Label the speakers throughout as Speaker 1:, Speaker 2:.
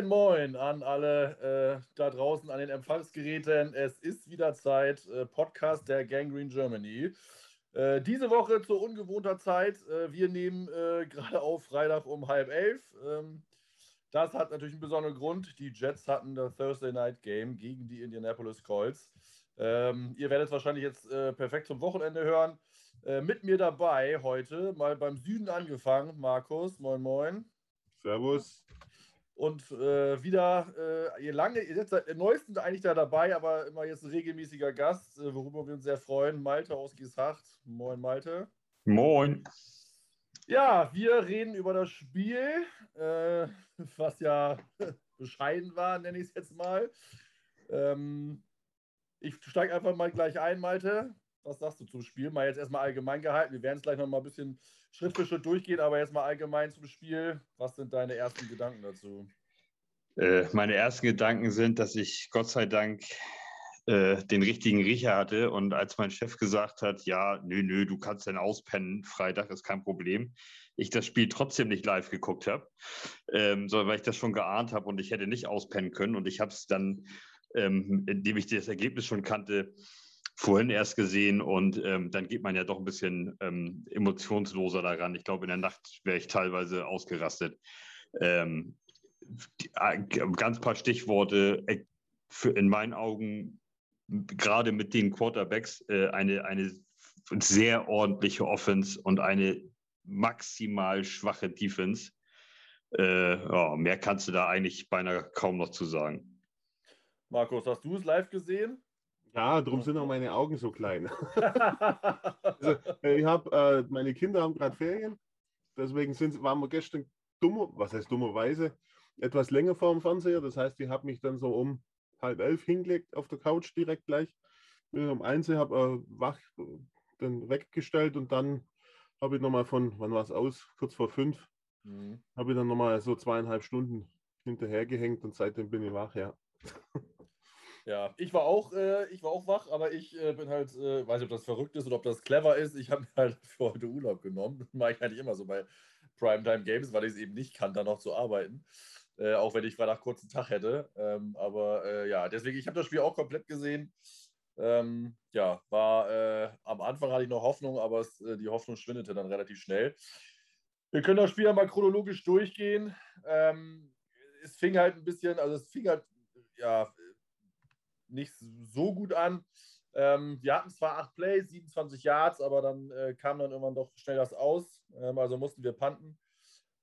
Speaker 1: Guten Moin an alle äh, da draußen an den Empfangsgeräten. Es ist wieder Zeit, äh, Podcast der Gangrene Germany. Äh, diese Woche zu ungewohnter Zeit. Äh, wir nehmen äh, gerade auf Freitag um halb elf. Ähm, das hat natürlich einen besonderen Grund. Die Jets hatten das Thursday Night Game gegen die Indianapolis Colts. Ähm, ihr werdet es wahrscheinlich jetzt äh, perfekt zum Wochenende hören. mit mir dabei heute, mal beim Süden angefangen, Markus. Moin, moin.
Speaker 2: Servus.
Speaker 1: Und äh, wieder, äh, ihr lange, ihr seid seit neuesten eigentlich da dabei, aber immer jetzt ein regelmäßiger Gast, äh, worüber wir uns sehr freuen. Malte aus Gieshacht. Moin, Malte.
Speaker 2: Moin.
Speaker 1: Ja, wir reden über das Spiel, äh, was ja bescheiden war, nenne ich es jetzt mal. Ähm, ich steige einfach mal gleich ein, Malte. Was sagst du zum Spiel? Mal jetzt erstmal allgemein gehalten. Wir werden es gleich noch mal ein bisschen Schritt für Schritt durchgehen, aber jetzt mal allgemein zum Spiel. Was sind deine ersten Gedanken dazu?
Speaker 2: Äh, meine ersten Gedanken sind, dass ich Gott sei Dank äh, den richtigen Riecher hatte und als mein Chef gesagt hat, ja, nö, nö, du kannst dann auspennen, Freitag ist kein Problem, ich das Spiel trotzdem nicht live geguckt habe, ähm, sondern weil ich das schon geahnt habe und ich hätte nicht auspennen können und ich habe es dann, ähm, indem ich das Ergebnis schon kannte, vorhin erst gesehen und ähm, dann geht man ja doch ein bisschen ähm, emotionsloser daran. Ich glaube, in der Nacht wäre ich teilweise ausgerastet. Ähm, die, äh, ganz paar Stichworte. Äh, für, in meinen Augen, gerade mit den Quarterbacks, äh, eine, eine sehr ordentliche Offense und eine maximal schwache Defense. Äh, ja, mehr kannst du da eigentlich beinahe kaum noch zu sagen.
Speaker 1: Markus, hast du es live gesehen?
Speaker 3: Ja, darum sind auch meine Augen so klein. also, äh, ich habe, äh, meine Kinder haben gerade Ferien, deswegen sind, waren wir gestern dummer, was heißt dummerweise, etwas länger vor dem Fernseher. Das heißt, ich habe mich dann so um halb elf hingelegt auf der Couch direkt gleich. Bin um eins, habe äh, wach dann weggestellt und dann habe ich nochmal von, wann war es aus, kurz vor fünf, mhm. habe ich dann nochmal so zweieinhalb Stunden hinterhergehängt und seitdem bin ich wach, ja.
Speaker 1: Ja, ich war auch, äh, ich war auch wach, aber ich äh, bin halt, äh, weiß nicht, ob das verrückt ist oder ob das clever ist. Ich habe mir halt für heute Urlaub genommen. Das mache ich eigentlich immer so bei Primetime Games, weil ich es eben nicht kann, da noch zu arbeiten. Äh, auch wenn ich Freitag kurzen Tag hätte. Ähm, aber äh, ja, deswegen, ich habe das Spiel auch komplett gesehen. Ähm, ja, war äh, am Anfang hatte ich noch Hoffnung, aber es, die Hoffnung schwindete dann relativ schnell. Wir können das Spiel ja mal chronologisch durchgehen. Ähm, es fing halt ein bisschen, also es fing halt ja, nicht so gut an. Ähm, wir hatten zwar acht Plays, 27 Yards, aber dann äh, kam dann irgendwann doch schnell das aus. Ähm, also mussten wir panten.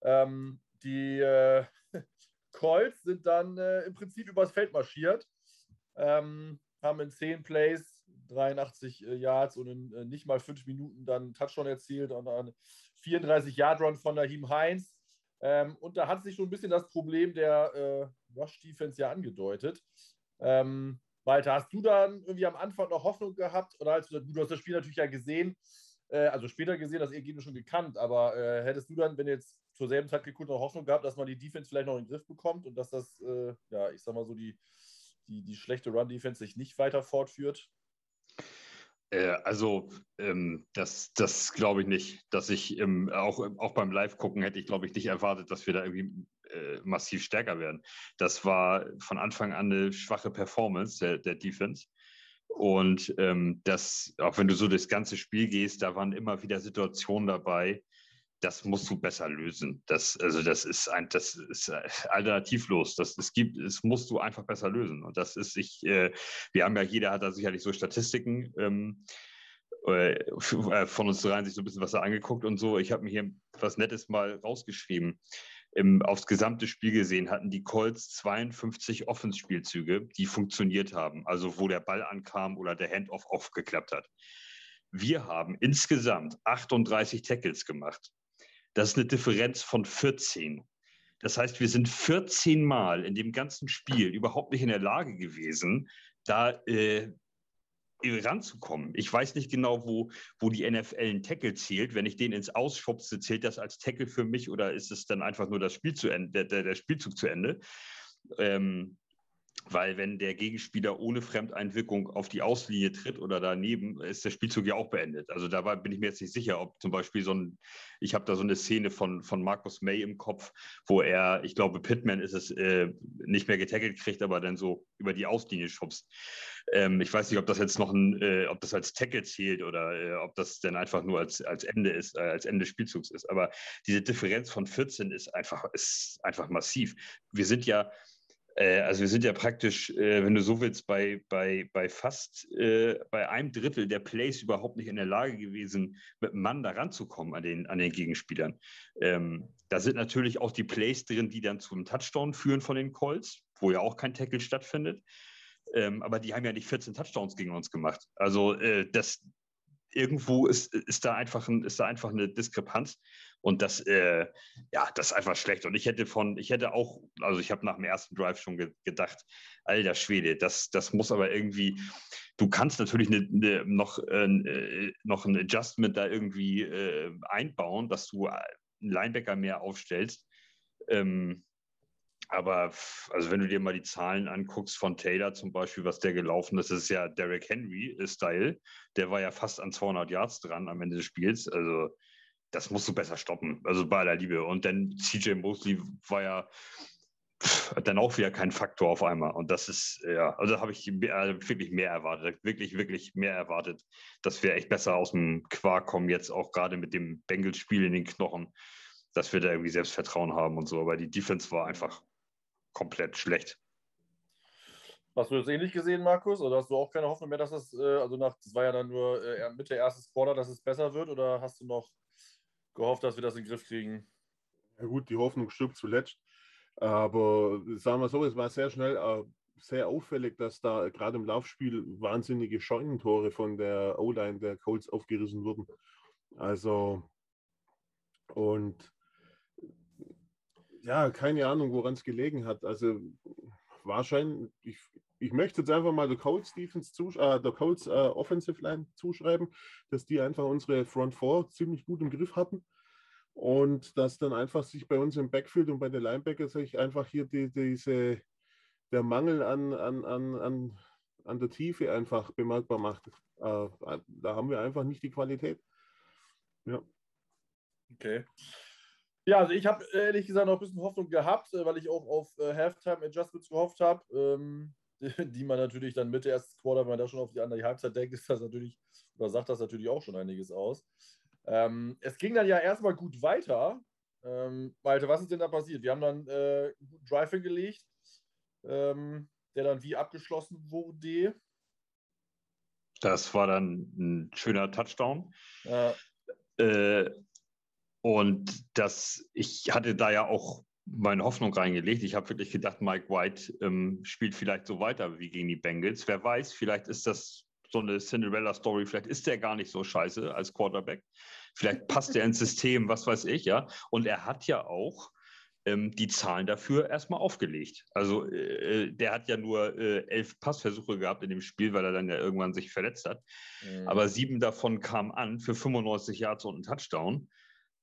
Speaker 1: Ähm, die äh, Colts sind dann äh, im Prinzip übers Feld marschiert, ähm, haben in 10 Plays 83 äh, Yards und in äh, nicht mal 5 Minuten dann Touchdown erzielt und dann 34 Yard Run von Naheem Heinz. Ähm, und da hat sich schon ein bisschen das Problem der äh, Rush Defense ja angedeutet. Ähm, Walter, hast du dann irgendwie am Anfang noch Hoffnung gehabt? Oder als du, du hast das Spiel natürlich ja gesehen, äh, also später gesehen, das Ergebnis schon gekannt, aber äh, hättest du dann, wenn jetzt zur selben Zeit geguckt, noch Hoffnung gehabt, dass man die Defense vielleicht noch in den Griff bekommt und dass das, äh, ja, ich sag mal so, die, die, die schlechte Run-Defense sich nicht weiter fortführt?
Speaker 2: Äh, also, ähm, das, das glaube ich nicht. Dass ich ähm, auch, auch beim Live-Gucken hätte ich, glaube ich, nicht erwartet, dass wir da irgendwie äh, massiv stärker werden. Das war von Anfang an eine schwache Performance der, der Defense. Und ähm, das, auch wenn du so das ganze Spiel gehst, da waren immer wieder Situationen dabei, das musst du besser lösen. Das, also das ist ein, das ist äh, alternativlos. Das, es gibt, es musst du einfach besser lösen. Und das ist sich, äh, wir haben ja, jeder hat da sicherlich so Statistiken ähm, äh, äh von uns rein sich so ein bisschen was da angeguckt und so. Ich habe mir hier was Nettes mal rausgeschrieben im, aufs gesamte Spiel gesehen hatten die Colts 52 Offenspielzüge, die funktioniert haben, also wo der Ball ankam oder der Handoff aufgeklappt hat. Wir haben insgesamt 38 Tackles gemacht. Das ist eine Differenz von 14. Das heißt, wir sind 14 Mal in dem ganzen Spiel überhaupt nicht in der Lage gewesen, da äh, ranzukommen. Ich weiß nicht genau, wo, wo die NFL einen Tackle zählt. Wenn ich den ins Ausschubse, zählt das als Tackle für mich oder ist es dann einfach nur das Spiel zu Ende, der, der Spielzug zu Ende? Ähm, weil wenn der Gegenspieler ohne Fremdeinwirkung auf die Auslinie tritt oder daneben, ist der Spielzug ja auch beendet. Also da bin ich mir jetzt nicht sicher, ob zum Beispiel so ein, ich habe da so eine Szene von, von Markus May im Kopf, wo er, ich glaube, Pittman ist es, äh, nicht mehr getackelt kriegt, aber dann so über die Auslinie schubst. Ähm, ich weiß nicht, ob das jetzt noch ein, äh, ob das als Tackle zählt oder äh, ob das dann einfach nur als, als Ende ist, äh, als Ende des Spielzugs ist. Aber diese Differenz von 14 ist einfach, ist einfach massiv. Wir sind ja, äh, also wir sind ja praktisch, äh, wenn du so willst, bei, bei, bei fast äh, bei einem Drittel der Plays überhaupt nicht in der Lage gewesen, mit einem Mann da ranzukommen an den, an den Gegenspielern. Ähm, da sind natürlich auch die Plays drin, die dann zum Touchdown führen von den Colts, wo ja auch kein Tackle stattfindet. Ähm, aber die haben ja nicht 14 Touchdowns gegen uns gemacht. Also äh, das irgendwo ist, ist, da einfach ein, ist da einfach eine Diskrepanz. Und das, äh, ja, das ist einfach schlecht. Und ich hätte von, ich hätte auch, also ich habe nach dem ersten Drive schon ge gedacht, alter Schwede, das, das muss aber irgendwie, du kannst natürlich eine, eine, noch, äh, noch ein Adjustment da irgendwie äh, einbauen, dass du einen Linebacker mehr aufstellst. Ähm, aber also wenn du dir mal die Zahlen anguckst von Taylor zum Beispiel, was der gelaufen ist, das ist ja Derrick Henry-Style. Der war ja fast an 200 Yards dran am Ende des Spiels. Also das musst du besser stoppen. Also bei aller Liebe. Und dann CJ Mosley war ja dann auch wieder kein Faktor auf einmal. Und das ist, ja, also da habe ich also wirklich mehr erwartet, wirklich, wirklich mehr erwartet, dass wir echt besser aus dem Quark kommen, jetzt auch gerade mit dem Bengals-Spiel in den Knochen, dass wir da irgendwie Selbstvertrauen haben und so. Aber die Defense war einfach komplett schlecht.
Speaker 1: Hast du das ähnlich gesehen, Markus? Oder hast du auch keine Hoffnung mehr, dass es, äh, also nach, das war ja dann nur äh, Mitte erstes Quarter, dass es besser wird? Oder hast du noch gehofft, dass wir das in den Griff kriegen?
Speaker 3: Ja gut, die Hoffnung stirbt zuletzt. Aber sagen wir so, es war sehr schnell äh, sehr auffällig, dass da gerade im Laufspiel wahnsinnige Scheunentore von der O-Line der Colts aufgerissen wurden. Also, und ja, keine Ahnung, woran es gelegen hat. Also wahrscheinlich, ich, ich möchte jetzt einfach mal der Colts Defense äh, der Colts äh, Offensive Line zuschreiben, dass die einfach unsere Front Four ziemlich gut im Griff hatten und dass dann einfach sich bei uns im Backfield und bei den Linebackers sich einfach hier die, diese, der Mangel an, an, an, an, an der Tiefe einfach bemerkbar macht. Äh, da haben wir einfach nicht die Qualität. Ja.
Speaker 1: Okay. Ja, also ich habe ehrlich gesagt noch ein bisschen Hoffnung gehabt, äh, weil ich auch auf äh, Halftime Adjustments gehofft habe, ähm, die man natürlich dann Mitte erstes Quarter, wenn man da schon auf die andere Halbzeit denkt, ist das natürlich, oder sagt das natürlich auch schon einiges aus. Ähm, es ging dann ja erstmal gut weiter. Ähm, Malte, was ist denn da passiert? Wir haben dann äh, einen guten Drive hingelegt, ähm, der dann wie abgeschlossen wurde.
Speaker 2: Das war dann ein schöner Touchdown. Ja. Äh, und das, ich hatte da ja auch meine Hoffnung reingelegt. Ich habe wirklich gedacht, Mike White ähm, spielt vielleicht so weiter wie gegen die Bengals. Wer weiß, vielleicht ist das so eine Cinderella-Story. Vielleicht ist der gar nicht so scheiße als Quarterback. Vielleicht passt er ins System, was weiß ich, ja. Und er hat ja auch ähm, die Zahlen dafür erstmal aufgelegt. Also äh, der hat ja nur äh, elf Passversuche gehabt in dem Spiel, weil er dann ja irgendwann sich verletzt hat. Mhm. Aber sieben davon kamen an für 95 Yards und einen Touchdown.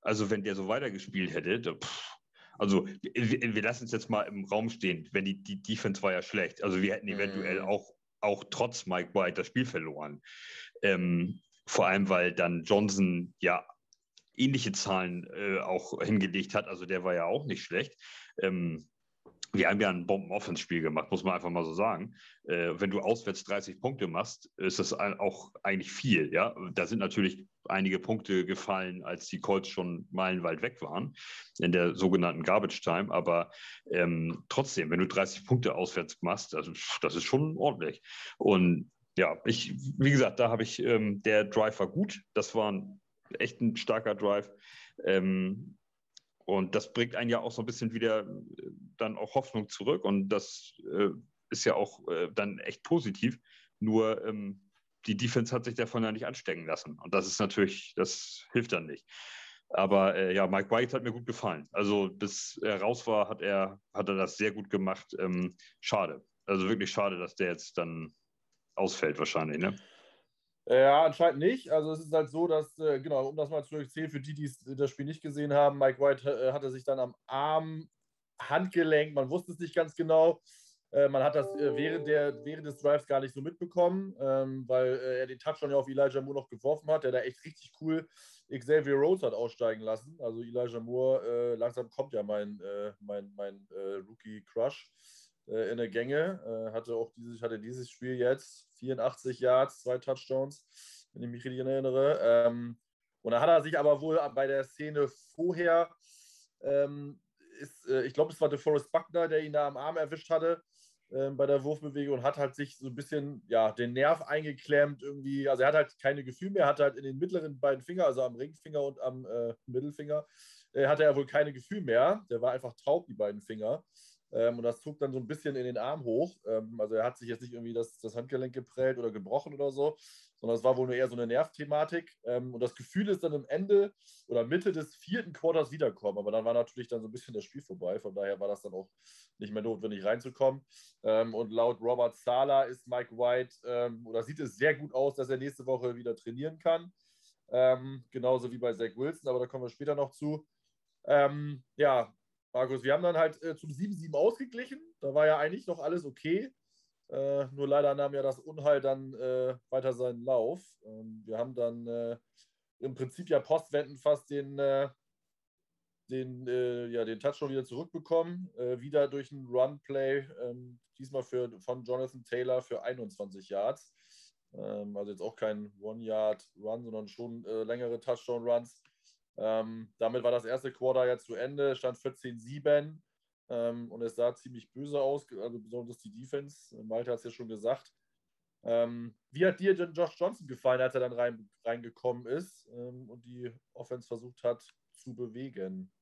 Speaker 2: Also wenn der so weitergespielt hätte, pff, also wir, wir lassen es jetzt mal im Raum stehen, wenn die, die Defense war ja schlecht. Also wir hätten eventuell mm. auch, auch trotz Mike White das Spiel verloren. Ähm, vor allem, weil dann Johnson ja ähnliche Zahlen äh, auch hingelegt hat. Also der war ja auch nicht schlecht. Ähm, wir haben ja ein Bomben-Offense-Spiel gemacht, muss man einfach mal so sagen. Äh, wenn du auswärts 30 Punkte machst, ist das auch eigentlich viel. Ja? Da sind natürlich einige Punkte gefallen, als die Colts schon meilenweit weg waren, in der sogenannten Garbage Time. Aber ähm, trotzdem, wenn du 30 Punkte auswärts machst, also das ist schon ordentlich. Und ja, ich, wie gesagt, da habe ich, ähm, der Drive war gut. Das war ein, echt ein starker Drive. Ähm, und das bringt einen ja auch so ein bisschen wieder äh, dann auch Hoffnung zurück. Und das äh, ist ja auch äh, dann echt positiv. Nur ähm, die Defense hat sich davon ja nicht anstecken lassen. Und das ist natürlich, das hilft dann nicht. Aber äh, ja, Mike White hat mir gut gefallen. Also bis er raus war, hat er, hat er das sehr gut gemacht. Ähm, schade. Also wirklich schade, dass der jetzt dann ausfällt wahrscheinlich. Ne?
Speaker 1: Ja, anscheinend nicht. Also es ist halt so, dass, äh, genau, um das mal zu erzählen, für die, die das Spiel nicht gesehen haben, Mike White äh, hatte sich dann am Arm, Handgelenk, man wusste es nicht ganz genau, Äh, man hat das äh, während, der, während des Drives gar nicht so mitbekommen, ähm, weil äh, er den Touchdown ja auf Elijah Moore noch geworfen hat, der da echt richtig cool Xavier Rhodes hat aussteigen lassen. Also Elijah Moore, äh, langsam kommt ja mein, äh, mein, mein äh, in der Gänge. hatte auch dieses, hatte dieses Spiel jetzt 84 Yards, zwei Touchdowns, wenn ich mich richtig erinnere. Ähm, und da hat er sich aber wohl bei der Szene vorher ähm, ist, äh, ich glaube, es war der Forrest Buckner, der ihn da am Arm erwischt hatte äh, bei der Wurfbewegung und hat halt sich so ein bisschen ja, den Nerv eingeklemmt irgendwie. Also er hat halt keine Gefühl mehr, hat halt in den mittleren beiden Finger, also am Ringfinger und am äh, Mittelfinger, äh, hatte er wohl keine Gefühl mehr. Der war einfach taub, die beiden Finger. Ähm, und das zog dann so ein bisschen in den Arm hoch. Ähm, also er hat sich jetzt nicht irgendwie das, das Handgelenk geprellt oder gebrochen oder so, sondern es war wohl nur eher so eine Nervthematik. Ähm, und das Gefühl ist dann am Ende oder Mitte des vierten Quarters wiederkommen. Aber dann war natürlich dann so ein bisschen das Spiel vorbei. Von daher war das dann auch nicht mehr notwendig reinzukommen. Ähm, und laut Robert Sala ist Mike White ähm, oder sieht es sehr gut aus, dass er nächste Woche wieder trainieren kann. Ähm, genauso wie bei Zach Wilson, aber da kommen wir später noch zu. ja, Markus, wir haben dann halt äh, zum 7-7 ausgeglichen. Da war ja eigentlich noch alles okay. Äh, nur leider nahm ja das Unheil dann äh, weiter seinen Lauf. Ähm, wir haben dann äh, im Prinzip ja postwendend fast den, äh, den, äh, ja, den Touchdown wieder zurückbekommen. wieder durch ein Run-Play, ähm, diesmal für, von Jonathan Taylor für 21 Yards. Ähm, also jetzt auch kein One-Yard-Run, sondern schon längere Touchdown-Runs. Ähm, damit war das erste Quarter jetzt zu Ende, stand 14-7 ähm, und es sah ziemlich böse aus, also besonders die Defense. Malte hat es ja schon gesagt. Ähm, wie hat dir denn Josh Johnson gefallen, als er dann rein, reingekommen ist ähm, und die Offense versucht hat zu bewegen?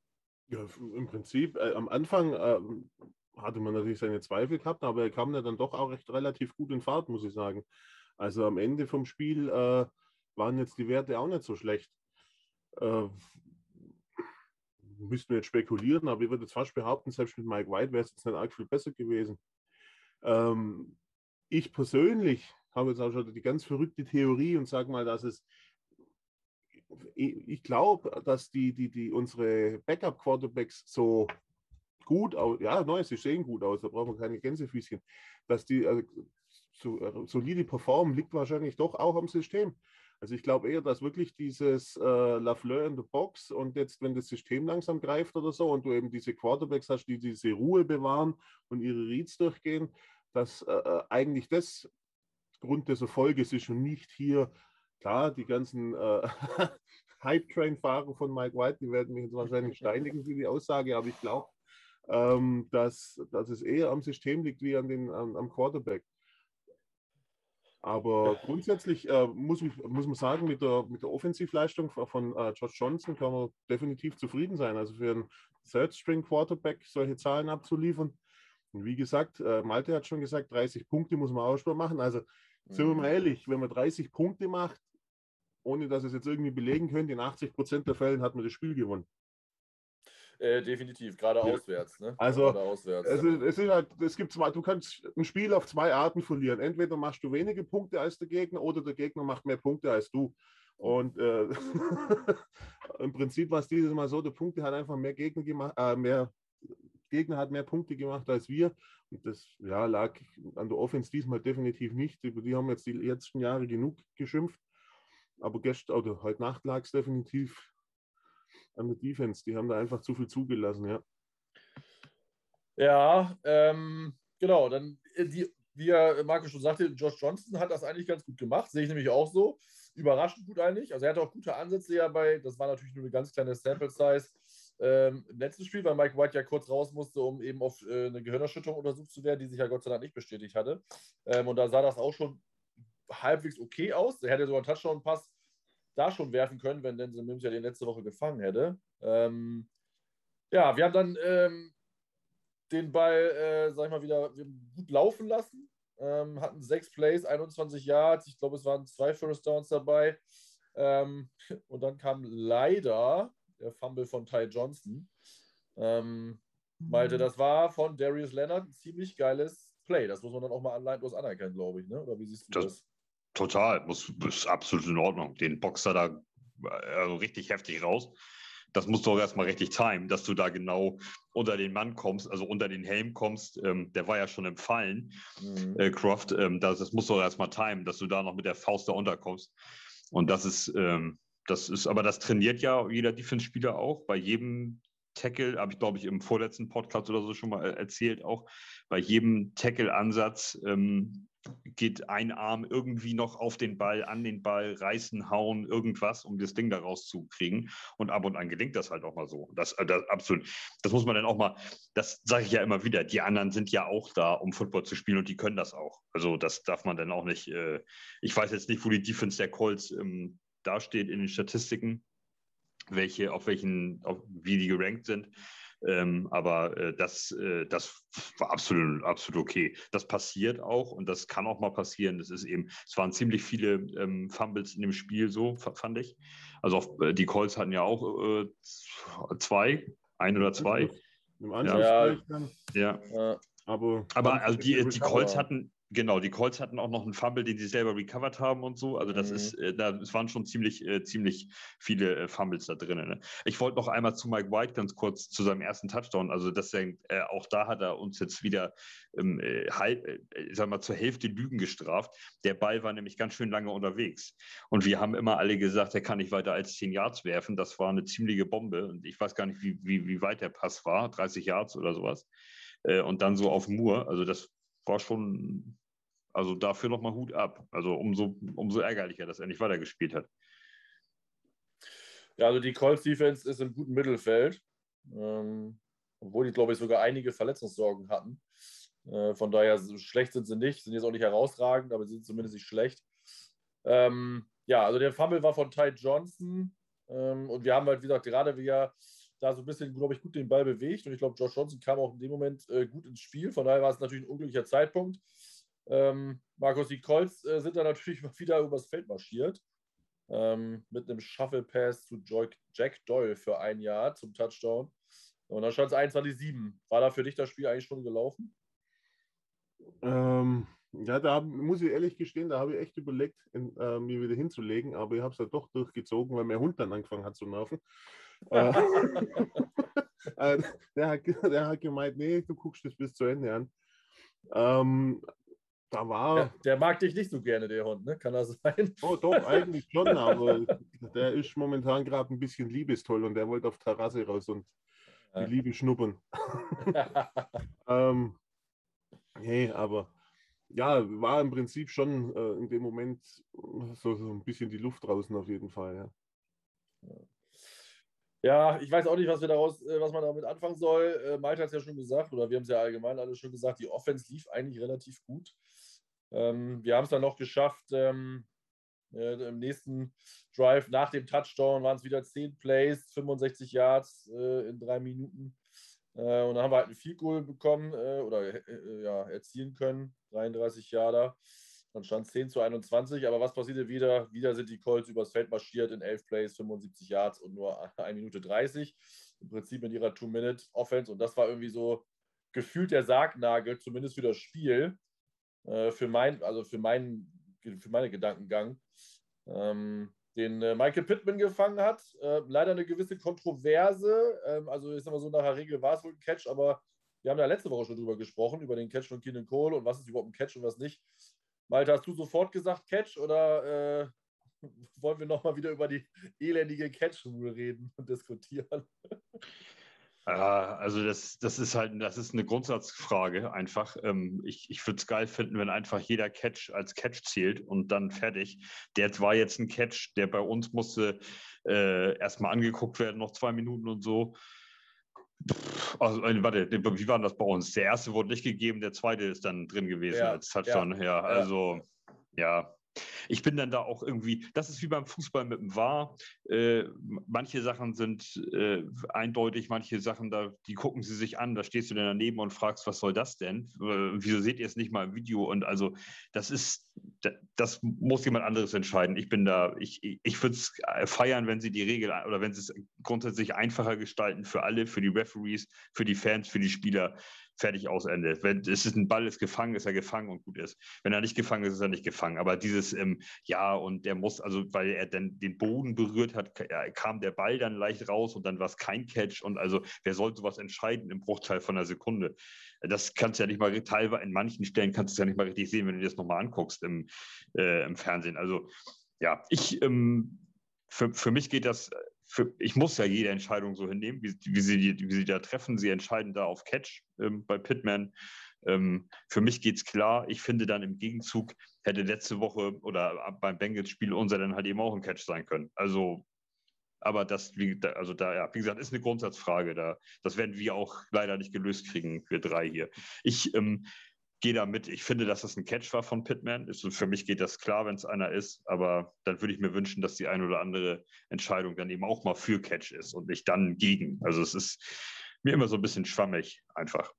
Speaker 3: Ja, im Prinzip, äh, am Anfang äh, hatte man natürlich seine Zweifel gehabt, aber er kam ja dann doch auch recht relativ gut in Fahrt, muss ich sagen. Also am Ende vom Spiel äh, waren jetzt die Werte auch nicht so schlecht. Äh, müssten wir jetzt spekulieren, aber ich würde jetzt fast behaupten, selbst mit Mike White wäre es jetzt nicht arg viel besser gewesen. Ähm, ich persönlich habe jetzt auch schon die ganz verrückte Theorie und sage mal, dass es ich glaube, dass die, die, die unsere Backup-Quarterbacks so gut aus, ja, neu, sie sehen gut aus, da brauchen wir keine Gänsefüßchen, dass die also, so, äh, solide performen, liegt wahrscheinlich doch auch am System. Also ich glaube eher, dass wirklich dieses äh, Lafleur in the Box und jetzt, wenn das System langsam greift oder so und du eben diese Quarterbacks hast, die diese Ruhe bewahren und ihre Reads durchgehen, dass äh, äh eigentlich das Grund des Erfolges ist und nicht hier, klar, die ganzen äh, Hype-Train-Fahrer von Mike White, die werden mich jetzt wahrscheinlich steinigen für die Aussage, aber ich glaube, ähm, dass, dass es eher am System liegt wie an den, am, am Quarterback. Aber grundsätzlich äh, muss, muss man sagen, mit der, mit der Offensivleistung von äh, Josh Johnson kann man definitiv zufrieden sein. Also für einen Third-String-Quarterback solche Zahlen abzuliefern. Und wie gesagt, äh, Malte hat schon gesagt, 30 Punkte muss man auch machen. Also sind wir mal mhm. ehrlich, wenn man 30 Punkte macht, ohne dass es jetzt irgendwie belegen könnte, in 80 Prozent der Fällen hat man das Spiel gewonnen.
Speaker 1: Äh, definitiv, gerade ja. auswärts. Ne?
Speaker 3: Also, auswärts, es, ist, es, ist halt, es gibt zwei, du kannst ein Spiel auf zwei Arten verlieren. Entweder machst du wenige Punkte als der Gegner oder der Gegner macht mehr Punkte als du. Und äh, im Prinzip war es dieses Mal so, der Punkte hat einfach mehr Gegner gemacht, äh, mehr Gegner hat mehr Punkte gemacht als wir. Und das ja, lag an der Offense diesmal definitiv nicht. Über die haben jetzt die letzten Jahre genug geschimpft. Aber gestern oder heute Nacht lag es definitiv an der Defense. Die haben da einfach zu viel zugelassen, ja.
Speaker 1: Ja, ähm, genau. Dann, äh, die, wie ja Marco schon sagte, Josh Johnson hat das eigentlich ganz gut gemacht. Sehe ich nämlich auch so. Überraschend gut eigentlich. Also er hatte auch gute Ansätze ja bei, das war natürlich nur eine ganz kleine Sample Size. Ähm, Im letzten Spiel, weil Mike White ja kurz raus musste, um eben auf äh, eine Gehirnerschütterung untersucht zu werden, die sich ja Gott sei Dank nicht bestätigt hatte. Ähm, und da sah das auch schon halbwegs okay aus. Er hätte sogar einen Touchdown-Pass da schon werfen können, wenn Denzel Mims ja den letzte Woche gefangen hätte. Ähm, ja, wir haben dann ähm, den Ball, äh, sag ich mal, wieder gut laufen lassen. Ähm, hatten sechs Plays, 21 Yards. Ich glaube, es waren zwei First Downs dabei. Ähm, und dann kam leider der Fumble von Ty Johnson. Ähm, Malte, das war von Darius Leonard ein ziemlich geiles Play. Das muss man dann auch mal allein anerkennen, glaube ich. Ne? Oder wie siehst du das? das?
Speaker 2: Total, muss, ist absolut in Ordnung. Den Boxer da also richtig heftig raus. das musst du auch erstmal richtig timen, dass du da genau unter den Mann kommst, also unter den Helm kommst. Ähm, der war ja schon im Fallen, mhm. äh, Croft. Ähm, das, das musst du auch erstmal timen, dass du da noch mit der Faust da unterkommst. Und das ist, ähm, das ist, aber das trainiert ja jeder Defense-Spieler auch. Bei jedem Tackle, habe ich glaube ich im vorletzten Podcast oder so schon mal äh, erzählt, auch bei jedem Tackle-Ansatz ähm, geht ein Arm irgendwie noch auf den Ball, an den Ball, reißen, hauen, irgendwas, um das Ding da rauszukriegen. Und ab und an gelingt das halt auch mal so. Das, äh, das absolut. Das muss man dann auch mal, das sage ich ja immer wieder. Die anderen sind ja auch da, um Football zu spielen und die können das auch. Also das darf man dann auch nicht. Äh, ich weiß jetzt nicht, wo die Defense der Colts ähm, dasteht in den Statistiken, welche, auf welchen, auf, wie die gerankt sind. Ähm, aber äh, das, äh, das war absolut, absolut okay. Das passiert auch und das kann auch mal passieren. Das ist eben, es waren ziemlich viele ähm, Fumbles in dem Spiel, so fand ich. Also auf, äh, die Colts hatten ja auch äh, zwei, ein oder zwei.
Speaker 3: Im ja.
Speaker 2: ja. ja. Aber, aber also die, die Colts hatten, Genau, die Colts hatten auch noch einen Fumble, den sie selber recovered haben und so. Also das mhm. ist, äh, da, es waren schon ziemlich, äh, ziemlich viele äh, Fumbles da drin. Ne? Ich wollte noch einmal zu Mike White ganz kurz zu seinem ersten Touchdown. Also das äh, auch da hat er uns jetzt wieder ähm, äh, halb, äh, ich sag mal, zur Hälfte Lügen gestraft. Der Ball war nämlich ganz schön lange unterwegs. Und wir haben immer alle gesagt, er kann nicht weiter als 10 Yards werfen. Das war eine ziemliche Bombe. Und ich weiß gar nicht, wie, wie, wie weit der Pass war, 30 Yards oder sowas. und dann so auf Moore. Also das war schon also dafür nochmal Hut ab. Also umso, umso ärgerlicher, dass er nicht weitergespielt hat.
Speaker 1: Ja, also die Colts Defense ist im guten Mittelfeld, ähm, obwohl die, glaube ich, sogar einige Verletzungssorgen hatten. Äh, von daher schlecht sind sie nicht, sind jetzt auch nicht herausragend, aber sie sind zumindest nicht schlecht. Ähm, ja, also der Fumble war von Ty Johnson ähm, und wir haben halt, wie gesagt, gerade wir da so ein bisschen, glaube ich, gut den Ball bewegt und ich glaube, Josh Johnson kam auch in dem Moment äh, gut ins Spiel. Von daher war es natürlich ein unglücklicher Zeitpunkt. Ähm, Markus, die Colts äh, sind da natürlich wieder übers Feld marschiert. Ähm, mit einem Shuffle Pass zu Jack Doyle für ein Jahr zum Touchdown. Und dann stand es 21-7. War da für dich das Spiel eigentlich schon gelaufen?
Speaker 3: Ähm, ja, da muss ich ehrlich gestehen, da habe ich echt überlegt, in, äh, mir wieder hinzulegen, aber ich habe es ja doch durchgezogen, weil mein Hund dann angefangen hat zu nerven. äh, äh der, hat, der hat gemeint, nee, du guckst das bis zu Ende an. Ähm, da war.
Speaker 1: Ja, der mag dich nicht so gerne, der Hund, ne? Kann das sein?
Speaker 3: Oh, doch, eigentlich schon, aber der ist momentan gerade ein bisschen liebestoll und der wollte auf Terrasse raus und die Liebe schnuppern. ähm, nee, aber ja, war im Prinzip schon äh, in dem Moment so, so, ein bisschen die Luft draußen auf jeden Fall,
Speaker 1: ja. Ja, ich weiß auch nicht, was wir daraus, äh, was man damit anfangen soll. Äh, Malte hat es ja schon gesagt, oder wir haben es ja allgemein alle schon gesagt, die Offense lief eigentlich relativ gut. Ähm, wir haben es dann noch geschafft, ähm, äh, im nächsten Drive nach dem Touchdown waren es wieder 10 Plays, 65 Yards äh, in drei Minuten. Äh, und dann haben wir halt ein Field Goal bekommen äh, oder äh, ja, erzielen können, 33 Yarder. Dann stand es 10 zu 21, aber was passierte wieder? Wieder sind die Colts übers Feld marschiert in 11 Plays, 75 Yards und nur 1 Minute 30. Im Prinzip in ihrer Two-Minute-Offense. Und das war irgendwie so gefühlt der Sargnagel, zumindest für das Spiel, äh, für, mein, also für, mein, für meine Gedankengang, ähm, den äh, Michael Pittman gefangen hat. Äh, leider eine gewisse Kontroverse. Ähm, also ich sag mal so, nach der Regel war es wohl ein Catch, aber wir haben ja letzte Woche schon drüber gesprochen, über den Catch von Keenan Cole und was ist überhaupt ein Catch und was nicht. Malte, hast du sofort gesagt Catch oder äh, wollen wir nochmal wieder über die elendige Catch-Rule reden und diskutieren?
Speaker 2: also das, das ist halt, das ist eine Grundsatzfrage einfach. Ähm, ich ich würde es geil finden, wenn einfach jeder Catch als Catch zählt und dann fertig. Der war jetzt ein Catch, der bei uns musste äh, erstmal angeguckt werden, noch zwei Minuten und so. Also, äh, warte, wie war das bei uns? Der erste wurde nicht gegeben, der zweite ist dann drin gewesen ja, als Touchdown. Ja, ja also ja, ich bin dann da auch irgendwie, das ist wie beim Fußball mit dem War. Äh, manche Sachen sind äh, eindeutig, manche Sachen, da, die gucken sie sich an, da stehst du dann daneben und fragst, was soll das denn? Äh, wieso seht ihr es nicht mal im Video? Und also, das ist, das muss jemand anderes entscheiden. Ich bin da, ich, ich würde es feiern, wenn sie die Regel oder wenn sie es grundsätzlich einfacher gestalten für alle, für die Referees, für die Fans, für die Spieler. Fertig aus Ende. Wenn es ist ein Ball ist gefangen, ist er gefangen und gut ist. Wenn er nicht gefangen ist, ist er nicht gefangen. Aber dieses ähm, ja und der muss also, weil er dann den Boden berührt hat, kam der Ball dann leicht raus und dann war es kein Catch und also wer sollte sowas entscheiden im Bruchteil von einer Sekunde? Das kannst du ja nicht mal teilweise in manchen Stellen kannst du es ja nicht mal richtig sehen, wenn du dir das nochmal anguckst im, äh, im Fernsehen. Also ja, ich ähm, für, für mich geht das für, ich muss ja jede Entscheidung so hinnehmen, wie, wie, sie, wie sie da treffen. Sie entscheiden da auf Catch ähm, bei Pittman. Ähm, für mich geht es klar. Ich finde dann im Gegenzug hätte letzte Woche oder beim Bengals-Spiel unser dann halt eben auch ein Catch sein können. Also, aber das, wie, also da, ja, wie gesagt, ist eine Grundsatzfrage. Da, das werden wir auch leider nicht gelöst kriegen, wir drei hier. Ich ähm, gehe da mit. Ich finde, dass das ein Catch war von Pittman. Für mich geht das klar, wenn es einer ist. Aber dann würde ich mir wünschen, dass die eine oder andere Entscheidung dann eben auch mal für Catch ist und nicht dann gegen. Also es ist mir immer so ein bisschen schwammig einfach.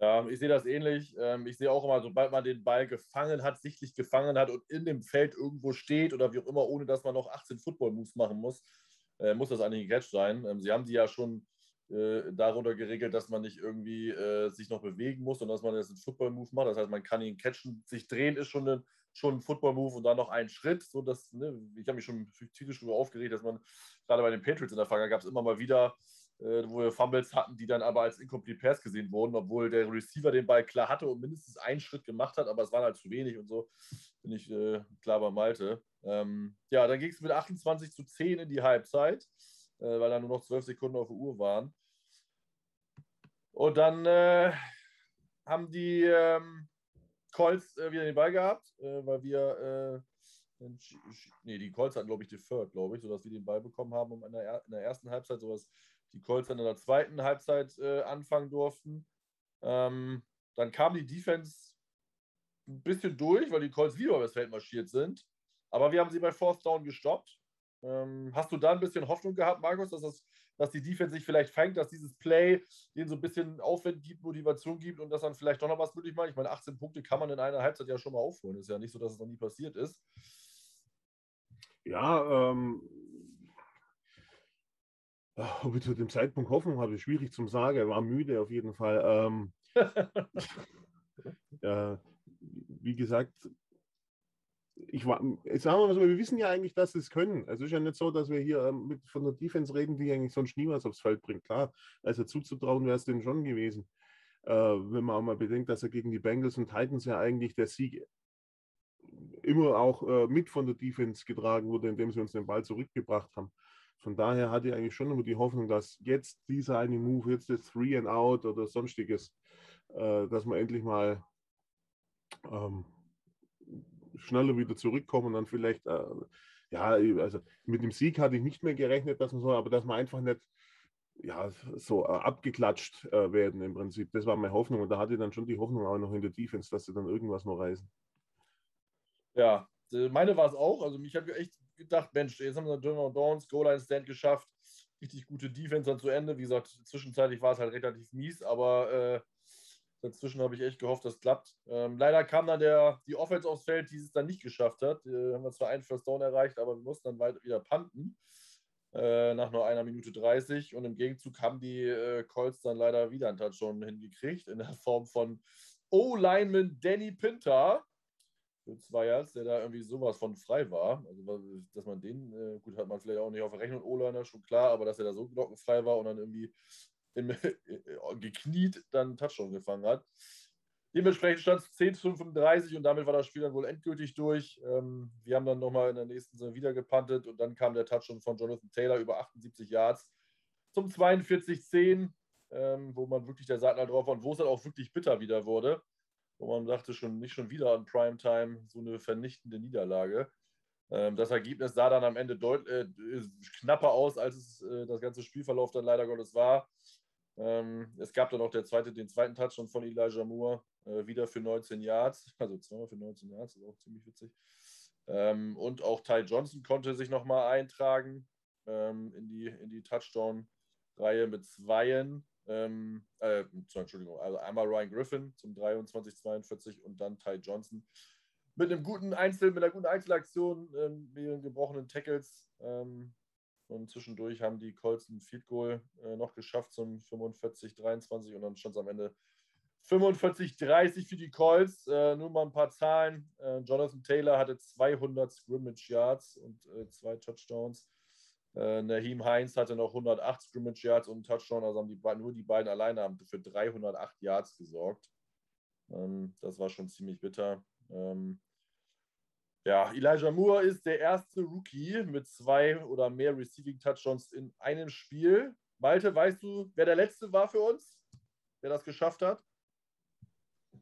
Speaker 1: Ja, ich sehe das ähnlich. Ähm, ich sehe auch immer, sobald man den Ball gefangen hat, sichtlich gefangen hat und in dem Feld irgendwo steht oder wie auch immer, ohne dass man noch 18 Football-Moves machen muss, äh, muss das eigentlich ein Catch sein. Ähm, sie haben die ja schon äh, darunter geregelt, dass man nicht irgendwie äh, sich noch bewegen muss und dass man jetzt einen Football-Move macht. Das heißt, man kann ihn catchen, sich drehen ist schon ein, schon ein Football-Move und dann noch einen Schritt. So dass, ne, ich habe mich schon tierisch darüber aufgeregt, dass man gerade bei den Patriots in der Vergangenheit gab es immer mal wieder, äh, wo wir Fumbles hatten, die dann aber als Incomplete Pass gesehen wurden, obwohl der Receiver den Ball klar hatte und mindestens einen Schritt gemacht hat, aber es waren halt zu wenig und so. Bin ich äh, klar bei Malte. Ähm, ja, dann ging es mit 28 zu 10 in die Halbzeit äh, weil da nur noch zwölf Sekunden auf der Uhr waren. Und dann äh, haben die ähm, Colts äh, wieder den Ball gehabt, äh, weil wir, äh, nee, die Colts hatten, glaube ich, deferred, glaube ich, sodass wir den Ball bekommen haben, um in der, in der ersten Halbzeit, sodass die Colts dann in der zweiten Halbzeit äh, anfangen durften. Ähm, dann kam die Defense ein bisschen durch, weil die Colts wieder über das Feld marschiert sind. Aber wir haben sie bei Fourth Down gestoppt. Ähm, hast du da ein bisschen Hoffnung gehabt, Markus, dass, das, dass die Defense sich vielleicht fängt, dass dieses Play denen so ein bisschen Aufwand gibt, Motivation gibt und dass dann vielleicht doch noch was möglich macht? Ich meine, 18 Punkte kann man in einer Halbzeit ja schon mal aufholen. Ist ja nicht so, dass es noch nie passiert ist.
Speaker 3: Ja, ähm, ob ich zu dem Zeitpunkt Hoffnung habe, ist schwierig zum sagen. Er war müde auf jeden Fall. Ähm, äh, wie gesagt, ich war, jetzt sagen wir mal so, wir wissen ja eigentlich, dass sie es können. Also es ist ja nicht so, dass wir hier ähm, von der Defense reden, die eigentlich sonst niemals aufs Feld bringt. Klar, also zuzutrauen wäre es denen schon gewesen. Äh, wenn man auch mal bedenkt, dass er gegen die Bengals und Titans ja eigentlich der Sieg immer auch äh, mit von der Defense getragen wurde, indem sie uns den Ball zurückgebracht haben. Von daher hatte ich eigentlich schon immer die Hoffnung, dass jetzt dieser eine Move, jetzt das Three and Out oder sonstiges, äh, dass man endlich mal ähm, schneller wieder zurückkommen und dann vielleicht, äh, ja, also mit dem Sieg hatte ich nicht mehr gerechnet, dass man so, aber dass man einfach nicht ja, so äh, abgeklatscht äh, werden im Prinzip. Das war meine Hoffnung und da hatte ich dann schon die Hoffnung auch noch in der Defense, dass sie dann irgendwas noch reißen.
Speaker 1: Ja, meine war es auch. Also mich habe echt gedacht, Mensch, jetzt haben wir Döner Downs, Goal-Line-Stand geschafft. Richtig gute Defense dann zu Ende. Wie gesagt, zwischenzeitlich war es halt relativ mies, aber äh, Dazwischen habe ich echt gehofft, das klappt. Ähm, leider kam dann der, die Offense aufs Feld, die es dann nicht geschafft hat. Äh, haben wir zwar einen First Down erreicht, aber wir mussten dann weiter wieder panten. Äh, nach nur einer Minute 30. Und im Gegenzug haben die äh, Colts dann leider wieder einen Touchdown hingekriegt, in der Form von O-Lineman Danny Pinter. Für zwei Yards, der da irgendwie sowas von frei war. Also, dass man den, äh, gut, hat man vielleicht auch nicht auf der Rechnung, O-Liner, schon klar, aber dass er da so glockenfrei war und dann irgendwie im, gekniet dann Touchdown gefangen hat. Dementsprechend stand es 10 zu 35 und damit war das Spiel dann wohl endgültig durch. Ähm, wir haben dann nochmal in der nächsten Saison wieder gepantet und dann kam der Touchdown von Jonathan Taylor über 78 Yards zum 42-10, ähm, wo man wirklich der Seitenal drauf war und wo es dann auch wirklich bitter wieder wurde. Wo man dachte schon, nicht schon wieder an Primetime so eine vernichtende Niederlage. Ähm, das Ergebnis sah dann am Ende deut äh, knapper aus, als es äh, das ganze Spielverlauf dann leider Gottes war. Ähm, es gab dann auch der zweite, den zweiten Touchdown von Elijah Moore, äh, wieder für 19 Yards, also zweimal für 19 Yards, ist auch ziemlich witzig. Ähm, und auch Ty Johnson konnte sich nochmal eintragen ähm, in die, in die Touchdown-Reihe mit zweien. Ähm, äh, Entschuldigung, also einmal Ryan Griffin zum 23-42 und dann Ty Johnson mit einem guten Einzel, mit einer guten Einzelaktion, ähm, mit gebrochenen Tackles. Ähm, Und zwischendurch haben die Colts ein Field Goal äh, noch geschafft zum 45-23 und dann stand es am Ende 45-30 für die Colts. Äh, nur mal ein paar Zahlen. Äh, Jonathan Taylor hatte 200 Scrimmage Yards und äh, zwei Touchdowns. Äh, Naheem Heinz hatte noch 108 Scrimmage Yards und einen Touchdown. Also haben die, nur die beiden alleine haben für 308 Yards gesorgt. Ähm, das war schon ziemlich bitter. Ähm, ja, Elijah Moore ist der erste Rookie mit zwei oder mehr Receiving Touchdowns in einem Spiel. Malte, weißt du, wer der letzte war für uns, der das geschafft hat?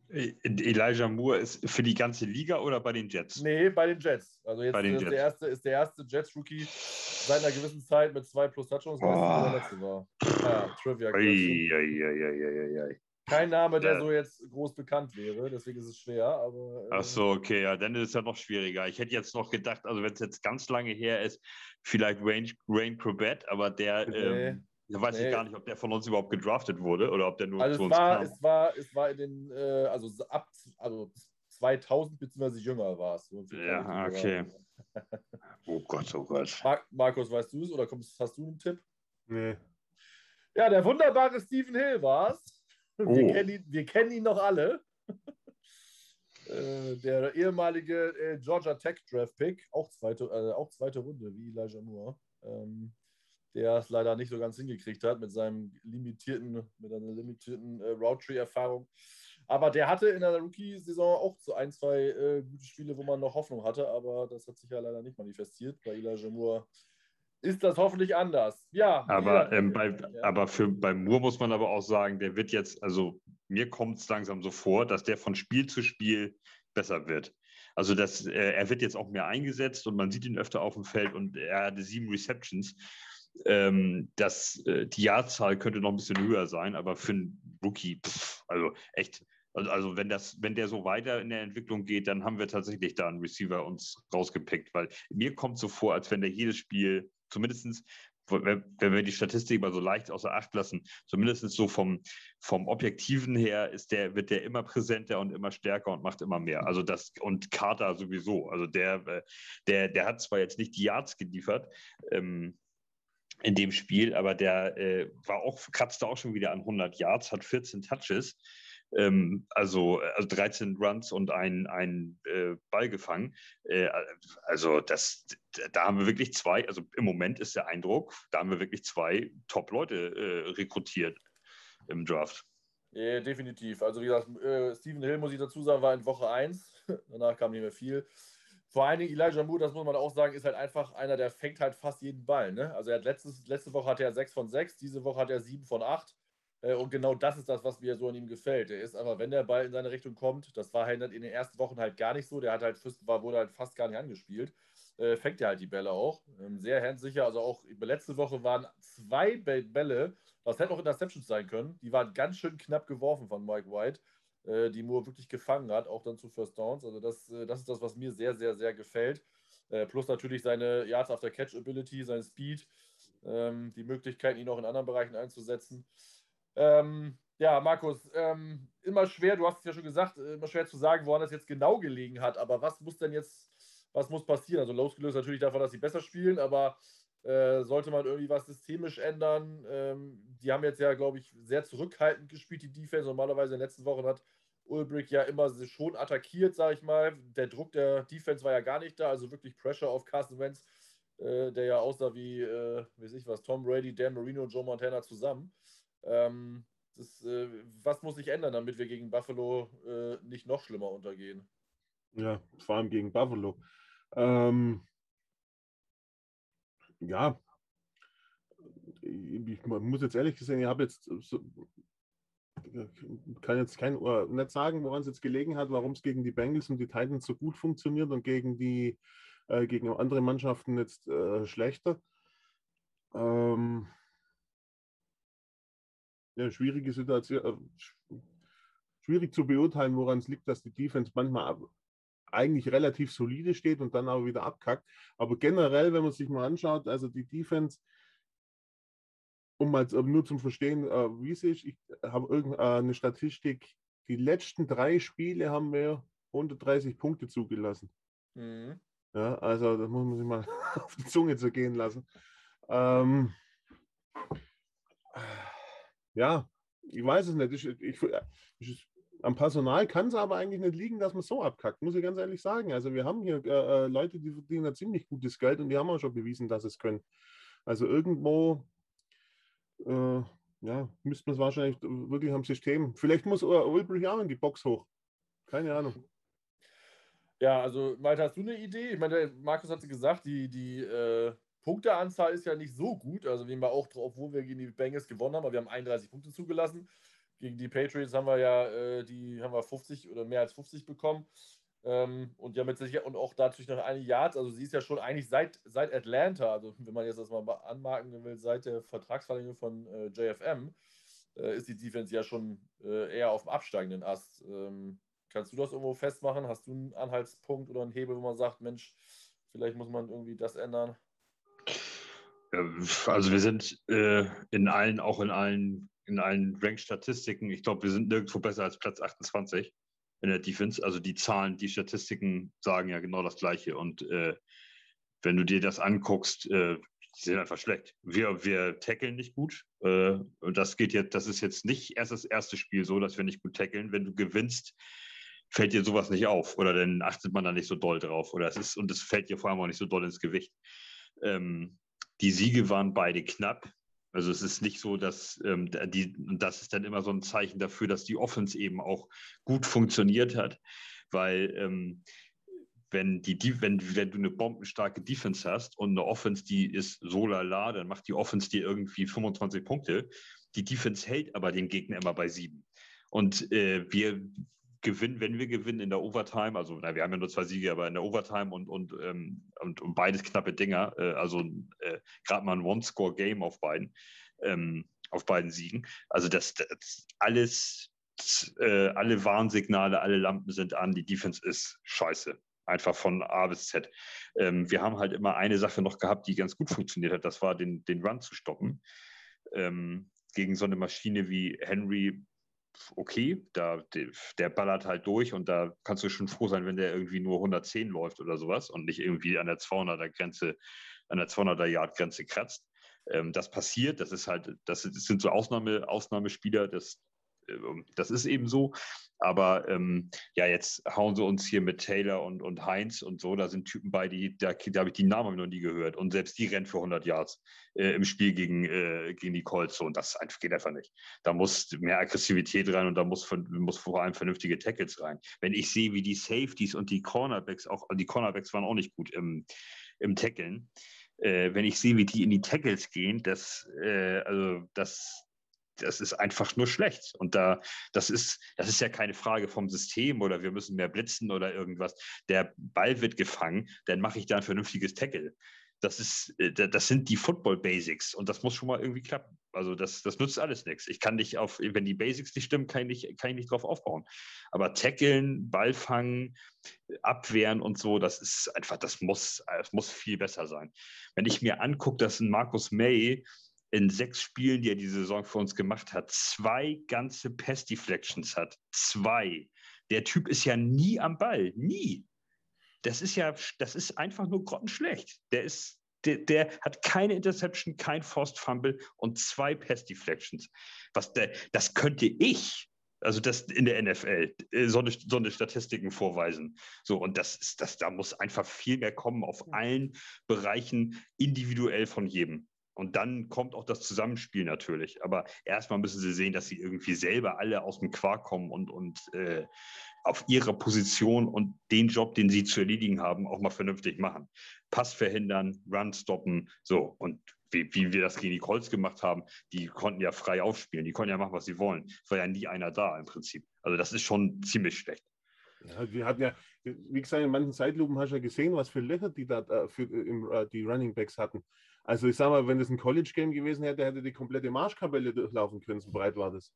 Speaker 2: Elijah Moore ist für die ganze Liga oder bei den Jets?
Speaker 1: Nee, bei den Jets. Also jetzt ist, der erste, ist der erste Jets-Rookie seit einer gewissen Zeit mit zwei plus Touchdowns. Wer der letzte war? Ja, Trivia. Ei, ei, ei, kein Name, der so jetzt groß bekannt wäre, deswegen ist es schwer. Aber,
Speaker 2: äh Ach so, okay, ja, dann ist es ja noch schwieriger. Ich hätte jetzt noch gedacht, also wenn es jetzt ganz lange her ist, vielleicht Wayne, Wayne Probett, aber der, nee. ähm, da weiß nee. ich gar nicht, ob der von uns überhaupt gedraftet wurde oder ob der nur
Speaker 1: also zu uns war, kam. Es war, es war in den, äh, also ab also 2000 bzw. jünger war es.
Speaker 2: Ja, okay. oh Gott, oh Gott.
Speaker 1: Mar Markus, weißt du es oder kommst, hast du einen Tipp?
Speaker 3: Nee.
Speaker 1: Ja, der wunderbare Stephen Hill war es. Oh. Wir, kennen ihn, wir kennen ihn noch alle. äh, der ehemalige äh, Georgia Tech Draft Pick, auch zweite, äh, auch zweite Runde, wie Elijah Moore, ähm, der es leider nicht so ganz hingekriegt hat mit seinem limitierten, mit einer limitierten äh, Route Tree Erfahrung. Aber der hatte in der Rookie-Saison auch so ein, zwei äh, gute Spiele, wo man noch Hoffnung hatte, aber das hat sich ja leider nicht manifestiert. Bei Elijah Moore ist das hoffentlich anders. Ja.
Speaker 2: Aber, ähm, bei, ja. aber für, bei Moore muss man aber auch sagen, der wird jetzt, also mir kommt es langsam so vor, dass der von Spiel zu Spiel besser wird. Also das, äh, er wird jetzt auch mehr eingesetzt und man sieht ihn öfter auf dem Feld und er hatte sieben Receptions. Ähm, das, äh, die Jahrzahl könnte noch ein bisschen höher sein, aber für einen Rookie, pff, also echt, also, also wenn, das, wenn der so weiter in der Entwicklung geht, dann haben wir tatsächlich da einen Receiver uns rausgepickt, weil mir kommt so vor, als wenn der jedes Spiel zumindest, wenn wir die Statistik mal so leicht außer Acht lassen, zumindest so vom, vom Objektiven her ist der, wird der immer präsenter und immer stärker und macht immer mehr. Also das, und Carter sowieso. Also der, äh, der, der hat zwar jetzt nicht die Yards geliefert, ähm, in dem Spiel, aber der äh, war auch, kratzte auch schon wieder an 100 Yards, hat 14 Touches ähm, also, also 13 Runs und ein, ein äh, Ball gefangen. Äh, also das, da haben wir wirklich zwei, also im Moment ist der Eindruck, da haben wir wirklich zwei Top-Leute äh, rekrutiert im Draft.
Speaker 1: Ja, definitiv. Also wie gesagt, äh, Stephen Hill, muss ich dazu sagen, war in Woche 1. Danach kam nicht mehr viel. Vor allen Dingen Elijah Moore, das muss man auch sagen, ist halt einfach einer, der fängt halt fast jeden Ball. Ne? Also er hat letztes, letzte Woche hatte er 6 von 6, diese Woche hat er 7 von 8. Äh, und genau das ist das, was mir so an ihm gefällt. Er ist aber, wenn der Ball in seine Richtung kommt, das war halt in den ersten Wochen halt gar nicht so, der hat halt war, wurde halt fast gar nicht angespielt, äh, fängt er halt die Bälle auch. Ähm, sehr handsicher. Also auch letzte Woche waren zwei Bälle, das hätte auch Interceptions sein können, die waren ganz schön knapp geworfen von Mike White, äh, die Moore wirklich gefangen hat, auch dann zu First Downs. Also das, äh, das ist das, was mir sehr, sehr, sehr gefällt. Äh, plus natürlich seine Yards after Catch Ability, sein Speed, ähm, die Möglichkeit, ihn auch in anderen Bereichen einzusetzen. Ähm, ja, Markus, ähm, immer schwer, du hast es ja schon gesagt, äh, immer schwer zu sagen, woran das jetzt genau gelegen hat, aber was muss denn jetzt, was muss passieren? Also losgelöst natürlich davon, dass sie besser spielen, aber äh, sollte man irgendwie was systemisch ändern? Ähm, die haben jetzt ja, glaube ich, sehr zurückhaltend gespielt, die Defense. Normalerweise in den letzten Wochen hat Ulbrich ja immer schon attackiert, sage ich mal. Der Druck der Defense war ja gar nicht da, also wirklich Pressure auf Carson Wentz, äh, der ja aussah wie, äh, weiß ich was, Tom Brady, Dan Marino und Joe Montana zusammen. Ähm, das, äh, was muss sich ändern, damit wir gegen Buffalo äh, nicht noch schlimmer untergehen?
Speaker 3: Ja, vor allem gegen Buffalo. Ähm, ja, ich muss jetzt ehrlich gesagt, ich habe jetzt so, kann jetzt kein, nicht sagen, woran es jetzt gelegen hat, warum es gegen die Bengals und die Titans so gut funktioniert und gegen die äh, gegen andere Mannschaften jetzt äh, schlechter. Ähm, ja, schwierige Situation, äh, schwierig zu beurteilen, woran es liegt, dass die Defense manchmal eigentlich relativ solide steht und dann aber wieder abkackt. Aber generell, wenn man sich mal anschaut, also die Defense, um mal nur zum Verstehen, äh, wie es ist, ich habe irgendeine äh, Statistik, die letzten drei Spiele haben wir 130 Punkte zugelassen. Mhm. Ja, also das muss man sich mal auf die Zunge zergehen lassen. Ähm, ja, ich weiß es nicht. Ich, ich, ich, am Personal kann es aber eigentlich nicht liegen, dass man so abkackt, muss ich ganz ehrlich sagen. Also wir haben hier äh, äh Leute, die verdienen da ziemlich gutes Geld und die haben auch schon bewiesen, dass es können. Also irgendwo äh, ja, müsste man es wahrscheinlich wirklich am System. Vielleicht muss Ulbrich auch in die Box hoch. Keine Ahnung.
Speaker 1: Ja, also Malte, hast du eine Idee? Ich meine, Markus hat gesagt, die, die äh, Punkteanzahl ist ja nicht so gut. Also wir haben auch, obwohl wir gegen die Bengals gewonnen haben, aber wir haben 31 Punkte zugelassen. Gegen die Patriots haben wir ja, äh, die haben wir 50 oder mehr als 50 bekommen. Ähm, und ja mit Sicherheit und auch natürlich noch eine Yards. Also sie ist ja schon eigentlich seit, seit Atlanta, also wenn man jetzt das mal anmarken will, seit der Vertragsverlängerung von äh, JFM, äh, ist die Defense ja schon äh, eher auf dem absteigenden Ast. Ähm, kannst du das irgendwo festmachen? Hast du einen Anhaltspunkt oder einen Hebel, wo man sagt, Mensch, vielleicht muss man irgendwie das ändern?
Speaker 2: Also wir sind äh, in allen, auch in allen, in allen Rank-Statistiken, ich glaube, wir sind nirgendwo besser als Platz 28 in der Defense. Also die Zahlen, die Statistiken sagen ja genau das Gleiche. Und äh, wenn du dir das anguckst, äh, die sind einfach schlecht. Wir, wir tackeln nicht gut. Äh, und das geht jetzt, das ist jetzt nicht erst das erste Spiel so, dass wir nicht gut tackeln. Wenn du gewinnst, fällt dir sowas nicht auf oder dann achtet man da nicht so doll drauf. Oder es ist, und es fällt dir vor allem auch nicht so doll ins Gewicht. Ähm, die Siege waren beide knapp. Also es ist nicht so, dass ähm, die, das ist dann immer so ein Zeichen dafür, dass die Offense eben auch gut funktioniert hat, weil ähm, wenn, die, wenn, wenn du eine bombenstarke Defense hast und eine Offense, die ist so lala, dann macht die Offense dir irgendwie 25 Punkte. Die Defense hält aber den Gegner immer bei sieben. Und äh, wir, gewinnen, wenn wir gewinnen in der Overtime, also na, wir haben ja nur zwei Siege, aber in der Overtime und, und, ähm, und, und beides knappe Dinger, äh, also äh, gerade mal ein One-Score-Game auf beiden, ähm, auf beiden Siegen. Also das, das alles, äh, alle Warnsignale, alle Lampen sind an, die Defense ist scheiße. Einfach von A bis Z. Ähm, wir haben halt immer eine Sache noch gehabt, die ganz gut funktioniert hat, das war den, den Run zu stoppen. Ähm, gegen so eine Maschine wie Henry okay, da, der ballert halt durch und da kannst du schon froh sein, wenn der irgendwie nur 110 läuft oder sowas und nicht irgendwie an der 200er Grenze, an der 200er Yard Grenze kratzt. Ähm, das passiert, das ist halt, das, sind so Ausnahme, Ausnahmespieler, das, das ist eben so. Aber ähm, ja, jetzt hauen sie uns hier mit Taylor und, und Heinz und so. Da sind Typen bei, die, da, da habe ich die Namen noch nie gehört. Und selbst die rennen für 100 Yards äh, im Spiel gegen, äh, gegen die Colts. Und das geht einfach nicht. Da muss mehr Aggressivität rein und da muss, muss vor allem vernünftige Tackles rein. Wenn ich sehe, wie die Safeties und die Cornerbacks, auch die Cornerbacks waren auch nicht gut im, im Tackeln. Äh, wenn ich sehe, wie die in die Tackles gehen, das, äh, also das, das ist einfach nur schlecht. Und da, das ist, das ist ja keine Frage vom System oder wir müssen mehr blitzen oder irgendwas. Der Ball wird gefangen, dann mache ich da ein vernünftiges Tackle. Das ist, äh, das sind die Football Basics und das muss schon mal irgendwie klappen. Also das, das nützt alles nichts. Ich kann nicht auf, wenn die Basics nicht stimmen, kann ich nicht, kann ich nicht drauf aufbauen. Aber tackeln, Ball fangen, abwehren und so, das ist einfach, das muss, das muss viel besser sein. Wenn ich mir angucke, dass ein Markus May in sechs Spielen, die er diese Saison für uns gemacht hat, zwei ganze Pass-Deflections hat. Zwei. Der Typ ist ja nie am Ball. Nie. Das ist ja, das ist einfach nur grottenschlecht. Der ist, der, der hat keine Interception, kein Forced Fumble und zwei Pass-Deflections. Was der, das könnte ich also das in der NFL, äh, so eine, so eine Statistiken vorweisen. So, und das ist, das, da muss einfach viel mehr kommen auf allen Bereichen individuell von jedem. Und dann kommt auch das Zusammenspiel natürlich. Aber erstmal müssen sie sehen, dass sie irgendwie selber alle aus dem Quark kommen und, und äh, auf ihrer Position und den Job, den sie zu erledigen haben, auch mal vernünftig machen. Pass verhindern, Run stoppen, so. Und wie, wie wir das gegen die Colts gemacht haben, die konnten ja frei aufspielen, die konnten ja machen, was sie wollen. Es war ja nie einer da im Prinzip. Also das ist schon ziemlich schlecht.
Speaker 3: Ja, wir hatten ja, wie gesagt, in manchen Zeitlupen hast du ja gesehen, was für Löcher die da äh, für, im, äh, die Running Backs hatten. Also ich sag mal, wenn das ein College-Game gewesen hätte, hätte die komplette Marschkapelle durchlaufen können, so breit war das.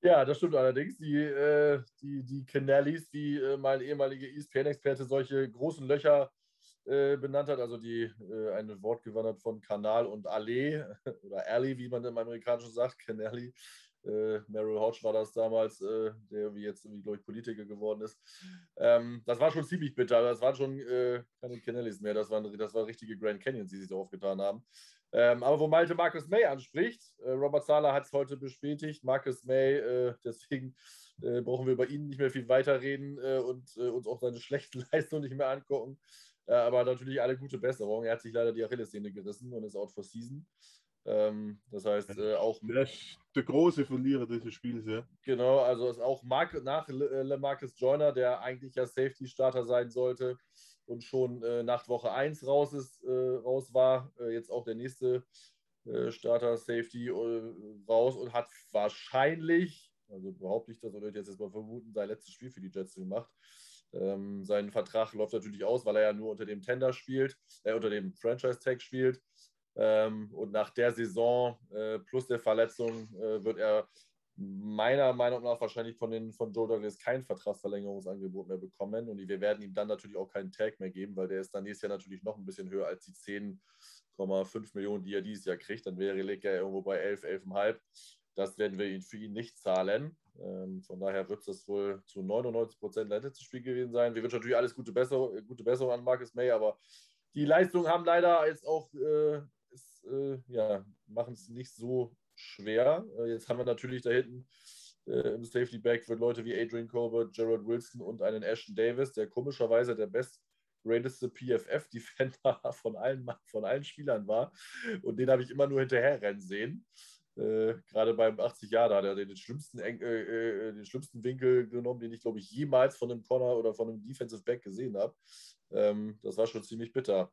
Speaker 1: Ja, das stimmt allerdings. Die, äh, die, die Canellis, wie äh, mein ehemaliger ESPN-Experte solche großen Löcher äh, benannt hat, also die äh, ein Wort gewandert von Kanal und Allee oder Alley, wie man im Amerikanischen sagt, Canelli. Äh, Merrill Hodge war das damals, äh, der wie jetzt irgendwie, glaube ich, Politiker geworden ist. Ähm, das war schon ziemlich bitter. Das waren schon äh, keine Kennellys mehr. Das waren, das waren richtige Grand Canyons, die sich so aufgetan haben. Ähm, aber wo Malte Marcus May anspricht, äh, Robert Sala hat es heute bestätigt, Marcus May, äh, deswegen äh, brauchen wir über ihn nicht mehr viel weiterreden und uns auch seine schlechten Leistungen nicht mehr angucken. Aber natürlich alle gute Besserung. Er hat sich leider die Achillessehne gerissen und ist out for season. Ähm, das heißt, auch.
Speaker 3: Der, der, große Verlierer dieses Spiels, ja.
Speaker 1: Genau, also ist auch Mark, nach LeMarcus Joyner, der eigentlich ja Safety-Starter sein sollte, und schon äh, nach Woche 1 raus, ist, äh, raus war. Äh, jetzt auch der nächste äh, Starter Safety äh, raus und hat wahrscheinlich, also behaupte ich das oder ich jetzt mal vermuten, sein letztes Spiel für die Jets gemacht. Ähm, sein Vertrag läuft natürlich aus, weil er ja nur unter dem Tender spielt, äh, unter dem Franchise-Tag spielt. Ähm, und nach der Saison plus der Verletzung wird er meiner Meinung nach wahrscheinlich von, den, von Joe Douglas kein Vertragsverlängerungsangebot mehr bekommen. Und wir werden ihm dann natürlich auch keinen Tag mehr geben, weil der ist dann nächstes Jahr natürlich noch ein bisschen höher als die 10,5 Millionen, die er dieses Jahr kriegt. Dann wäre er irgendwo bei 11, 11,5. Das werden wir ihn für ihn nicht zahlen. Ähm, von daher wird es wohl zu 99 Prozent letztes Spiel gewesen sein. Wir wünschen natürlich alles gute Besserung, gute Besserung an Marcus May, aber die Leistungen haben leider jetzt auch, äh, äh, ja, machen es nicht so schwer. Äh, jetzt haben wir natürlich da hinten äh, im Safety Back wird Leute wie Adrian Colbert, Gerald Wilson und einen Ashton Davis, der komischerweise der best greateste PFF-Defender von allen, von allen Spielern war. Und den habe ich immer nur hinterher rennen sehen. Äh, gerade beim 80 Jahre hat er den schlimmsten, äh, äh, den schlimmsten Winkel genommen, den ich, glaube ich, jemals von einem Corner oder von einem Defensive Back gesehen habe. Ähm, das war schon ziemlich bitter.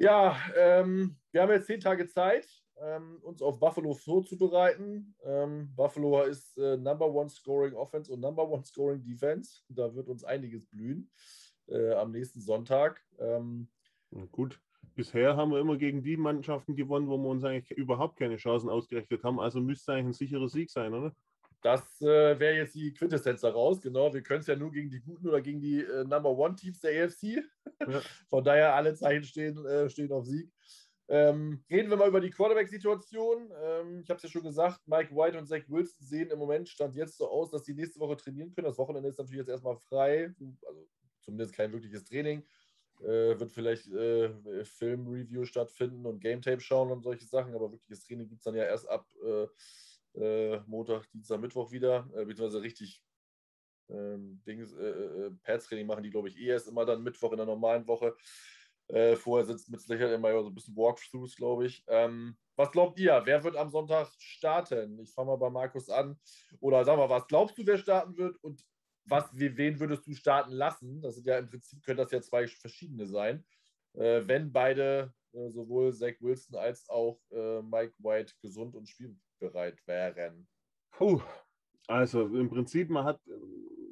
Speaker 1: Ja, ähm, wir haben jetzt zehn Tage Zeit ähm, uns auf Buffalo vorzubereiten. Ähm, Buffalo ist äh, Number One Scoring Offense und Number One Scoring Defense. Da wird uns einiges blühen äh, am nächsten Sonntag. Ähm,
Speaker 3: gut, bisher haben wir immer gegen die Mannschaften gewonnen, wo wir uns eigentlich überhaupt keine Chancen ausgerechnet haben. Also müsste eigentlich ein sicherer Sieg sein, oder?
Speaker 1: Das äh, wäre jetzt die Quintessenz daraus. Genau, wir können es ja nur gegen die guten oder gegen die äh, Number One Teams der AFC. Ja. Von daher alle Zeichen stehen, äh, stehen auf Sieg. Ähm, reden wir mal über die Quarterback-Situation. Ähm, ich habe es ja schon gesagt, Mike White und Zach Wilson sehen im Moment Stand jetzt so aus, dass sie nächste Woche trainieren können. Das Wochenende ist natürlich jetzt erstmal frei, also zumindest kein wirkliches Training. Äh, wird vielleicht äh, Film-Review stattfinden und Game-Tape schauen und solche Sachen, aber wirkliches Training gibt es dann ja erst ab äh, äh, Montag, Dienstag, Mittwoch wieder, äh, beziehungsweise richtig ähm, Dings, äh, äh, Pads-Training machen die, glaube ich, eh erst immer dann Mittwoch in der normalen Woche. Äh, vorher sitzt mit Sicherheit immer so ein bisschen Walkthroughs, glaube ich. Ähm, was glaubt ihr? Wer wird am Sonntag starten? Ich fange mal bei Markus an. Oder sag mal, was glaubst du, wer starten wird? Und was, wen würdest du starten lassen? Das sind ja im Prinzip, können das ja zwei verschiedene sein. Äh, wenn beide, äh, sowohl Zach Wilson als auch äh, Mike White, gesund und spielbereit wären.
Speaker 3: Puh. Also im Prinzip, man hat,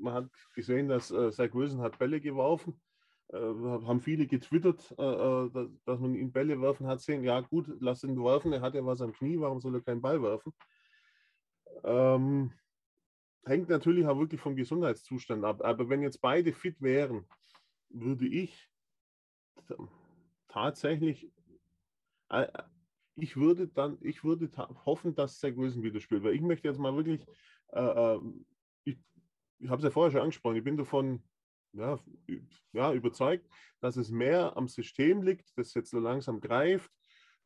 Speaker 3: man hat gesehen, dass äh, Zach Wilson hat Bälle geworfen äh, haben viele getwittert, äh, äh dass man ihn Bälle werfen hat sehen. Ja, gut, lass ihn werfen, er hat ja was am Knie, warum soll er keinen Ball werfen? Ähm, hängt natürlich auch wirklich vom Gesundheitszustand ab. Aber wenn jetzt beide fit wären, würde ich tatsächlich, äh, ich würde dann, ich würde hoffen, dass Zach Wilson wieder spielt, weil ich möchte jetzt mal wirklich, äh, äh ich, ich habe es ja vorher schon angesprochen, ich bin davon ja, ja, überzeugt, dass es mehr am System liegt, das jetzt so langsam greift,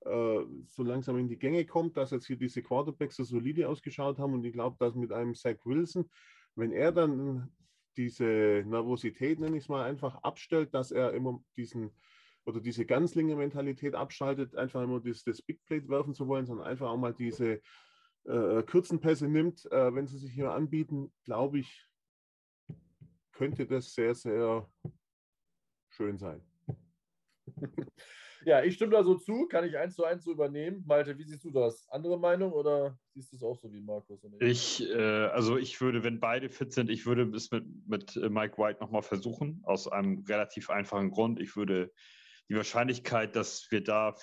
Speaker 3: äh, so langsam in die Gänge kommt, dass jetzt hier diese Quarterbacks so solide ausgeschaut haben. Und ich glaube, dass mit einem Zach Wilson, wenn er dann diese Nervosität, nenne ich es mal, einfach abstellt, dass er immer diesen oder diese Ganzlinge-Mentalität abschaltet, einfach immer das, das Big Plate werfen zu wollen, sondern einfach auch mal diese äh, kurzen Pässe nimmt, äh, wenn sie sich hier anbieten, glaube ich, könnte das sehr, sehr schön sein.
Speaker 1: Ja, ich stimme da so zu, kann ich eins zu eins so übernehmen. Malte, wie siehst du das? Andere Meinung oder siehst du es auch so wie Markus?
Speaker 2: ich, äh, also ich würde, wenn beide fit sind, ich würde es mit, mit Mike White nochmal versuchen, aus einem relativ einfachen Grund. Ich würde die Wahrscheinlichkeit, dass wir da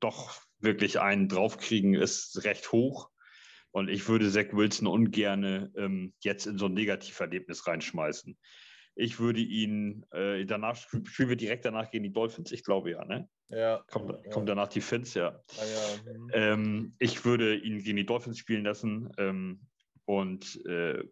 Speaker 2: doch wirklich einen draufkriegen, ist recht hoch. Und ich würde Zach Wilson ungern ähm, jetzt in so ein Negativerlebnis reinschmeißen. Ich würde ihn, äh, danach spielen wir direkt danach gegen die Dolphins, ich glaube ja, ne?
Speaker 1: Ja.
Speaker 2: Kommt,
Speaker 1: ja.
Speaker 2: kommt danach die Fins, ja.
Speaker 1: Ah, ja. Mhm.
Speaker 2: Ähm, ich würde ihn gegen die Dolphins spielen lassen ähm, und äh,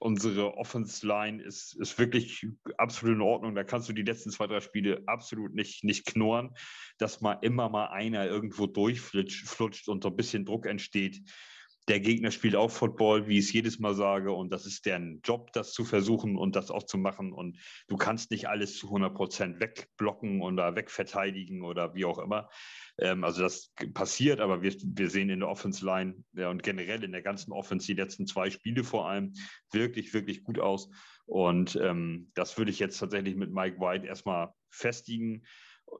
Speaker 2: unsere Offense Line ist, ist wirklich absolut in Ordnung. Da kannst du die letzten zwei, drei Spiele absolut nicht, nicht knurren, dass mal immer mal einer irgendwo durchflutscht und so ein bisschen Druck entsteht. Der Gegner spielt auch Football, wie ich es jedes Mal sage, und das ist deren Job, das zu versuchen und das auch zu machen. Und du kannst nicht alles zu 100 Prozent wegblocken oder wegverteidigen oder wie auch immer. Ähm, also das passiert, aber wir, wir sehen in der Offense Line ja, und generell in der ganzen Offense die letzten zwei Spiele vor allem wirklich, wirklich gut aus. Und ähm, das würde ich jetzt tatsächlich mit Mike White erstmal festigen.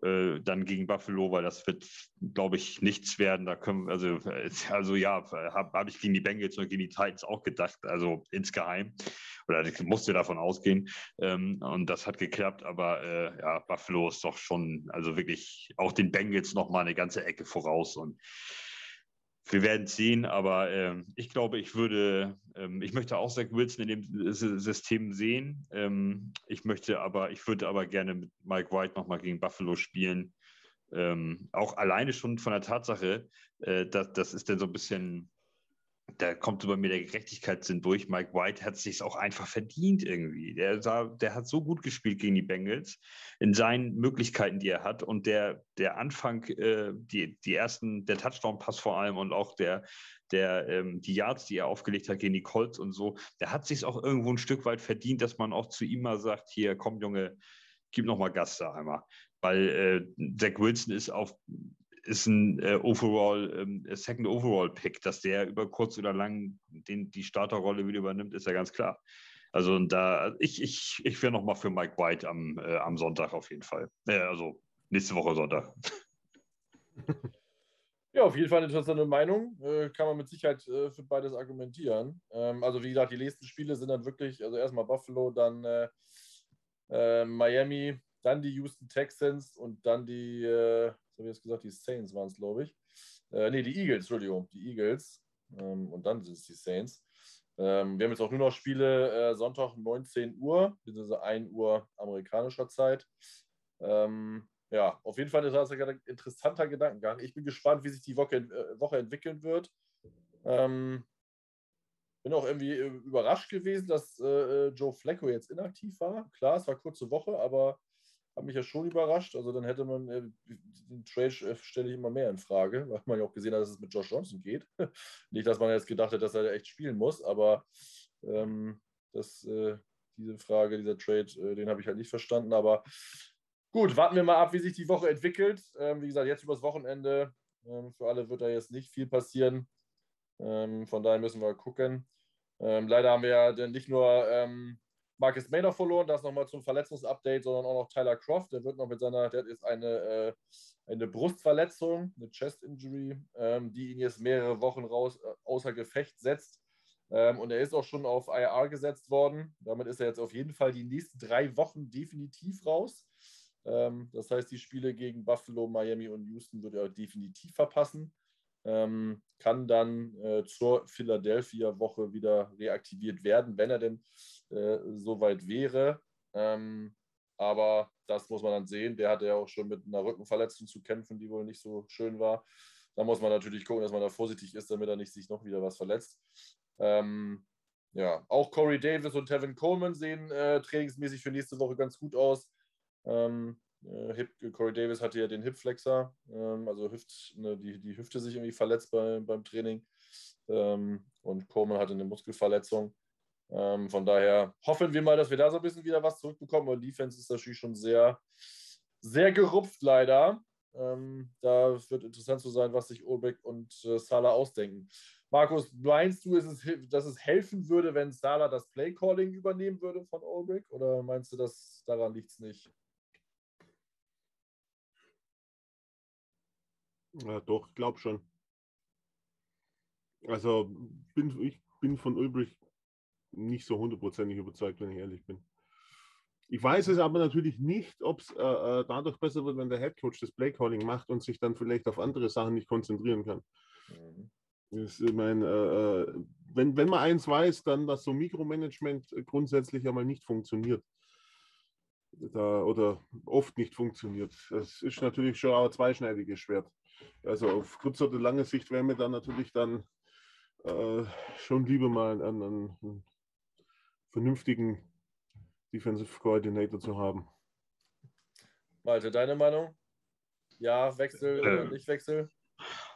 Speaker 2: Äh, dann gegen Buffalo, weil das wird, glaube ich, nichts werden. Da können also, also ja, habe hab ich gegen die Bengals und gegen die Titans auch gedacht, also insgeheim. Oder ich musste davon ausgehen. Ähm, und das hat geklappt, aber äh, ja, Buffalo ist doch schon, also wirklich auch den Bengals nochmal eine ganze Ecke voraus. Und wir werden es sehen, aber äh, ich glaube, ich würde, ähm, ich möchte auch Zach Wilson in dem System sehen. Ähm, ich möchte aber, ich würde aber gerne mit Mike White nochmal gegen Buffalo spielen. Ähm, auch alleine schon von der Tatsache, äh, dass das ist dann so ein bisschen da kommt über mir der Gerechtigkeitssinn durch. Mike White hat es sich auch einfach verdient irgendwie. Der, sah, der hat so gut gespielt gegen die Bengals in seinen Möglichkeiten, die er hat. Und der, der Anfang, äh, die, die ersten, der Touchdown-Pass vor allem und auch der, der, ähm, die Yards, die er aufgelegt hat gegen die Colts und so, der hat sich auch irgendwo ein Stück weit verdient, dass man auch zu ihm mal sagt, hier, komm Junge, gib noch mal Gas da einmal. Weil äh, Zach Wilson ist auf ist ein äh, Overall, ähm, Second Overall Pick, dass der über kurz oder lang den, die Starterrolle wieder übernimmt, ist ja ganz klar. Also da, ich, ich, ich wäre nochmal für Mike White am, äh, am Sonntag auf jeden Fall. Äh, also nächste Woche Sonntag.
Speaker 1: Ja, auf jeden Fall eine interessante Meinung. Äh, kann man mit Sicherheit äh, für beides argumentieren. Ähm, also, wie gesagt, die nächsten Spiele sind dann wirklich, also erstmal Buffalo, dann äh, äh Miami, dann die Houston Texans und dann die, äh, habe ich jetzt gesagt, die Saints waren es, glaube ich. Äh, ne, die Eagles, Entschuldigung, die Eagles. Ähm, und dann sind es die Saints. Ähm, wir haben jetzt auch nur noch Spiele äh, Sonntag 19 Uhr, beziehungsweise 1 Uhr amerikanischer Zeit. Ähm, ja, auf jeden Fall ein interessanter Gedankengang. Ich bin gespannt, wie sich die Woche, äh, Woche entwickeln wird. Ähm, bin auch irgendwie äh, überrascht gewesen, dass äh, äh, Joe Flacco jetzt inaktiv war. Klar, es war kurze Woche, aber hat mich ja schon überrascht. Also dann hätte man, äh, den Trade äh, stelle ich immer mehr in Frage, weil man ja auch gesehen hat, dass es mit Josh Johnson geht. Nicht, dass man jetzt gedacht hat, dass er echt spielen muss, aber ähm, das, äh, diese Frage, dieser Trade, äh, den habe ich halt nicht verstanden. Aber gut, warten wir mal ab, wie sich die Woche entwickelt. Ähm, wie gesagt, jetzt übers Wochenende. Ähm, für alle wird da jetzt nicht viel passieren. Ähm, von daher müssen wir gucken. Ähm, leider haben wir ja nicht nur ähm, Marcus Maynard verloren, das nochmal zum Verletzungsupdate, sondern auch noch Tyler Croft, der wird noch mit seiner, der hat eine, äh, eine Brustverletzung, eine Chest Injury, ähm, die ihn jetzt mehrere Wochen raus äh, außer Gefecht setzt. Ähm, und er ist auch schon auf IR gesetzt worden. Damit ist er jetzt auf jeden Fall die nächsten drei Wochen definitiv raus. Ähm, das heißt, die Spiele gegen Buffalo, Miami und Houston wird er definitiv verpassen. Ähm, kann dann äh, zur Philadelphia-Woche wieder reaktiviert werden, wenn er denn äh, soweit wäre. Ähm, aber das muss man dann sehen. Der hatte ja auch schon mit einer Rückenverletzung zu kämpfen, die wohl nicht so schön war. Da muss man natürlich gucken, dass man da vorsichtig ist, damit er nicht sich noch wieder was verletzt. Ähm, ja, auch Corey Davis und Tevin Coleman sehen äh, trainingsmäßig für nächste Woche ganz gut aus. Ähm, äh, Hip, Corey Davis hatte ja den Hipflexer, ähm, also Hüft, ne, die, die Hüfte sich irgendwie verletzt bei, beim Training. Ähm, und Coleman hatte eine Muskelverletzung. Ähm, von daher hoffen wir mal, dass wir da so ein bisschen wieder was zurückbekommen. weil Defense ist natürlich schon sehr, sehr gerupft, leider. Ähm, da wird interessant zu sein, was sich Ulbeck und äh, Salah ausdenken. Markus, meinst du, es, dass es helfen würde, wenn Salah das Playcalling übernehmen würde von Ulbeck? Oder meinst du, dass daran liegt es nicht?
Speaker 3: Ja, doch, ich glaube schon. Also bin, ich bin von Ulbrich nicht so hundertprozentig überzeugt, wenn ich ehrlich bin. Ich weiß es aber natürlich nicht, ob es äh, äh, dadurch besser wird, wenn der Headcoach das Playcalling macht und sich dann vielleicht auf andere Sachen nicht konzentrieren kann. Mhm. Ich meine, äh, äh, wenn, wenn man eins weiß, dann, dass so Mikromanagement grundsätzlich einmal nicht funktioniert. Da, oder oft nicht funktioniert. Das ist natürlich schon ein zweischneidiges Schwert. Also auf kurz oder lange Sicht wäre mir dann natürlich dann äh, schon lieber mal einen, einen, einen vernünftigen Defensive Coordinator zu haben.
Speaker 1: Malte, deine Meinung? Ja, Wechsel oder äh, nicht Wechsel?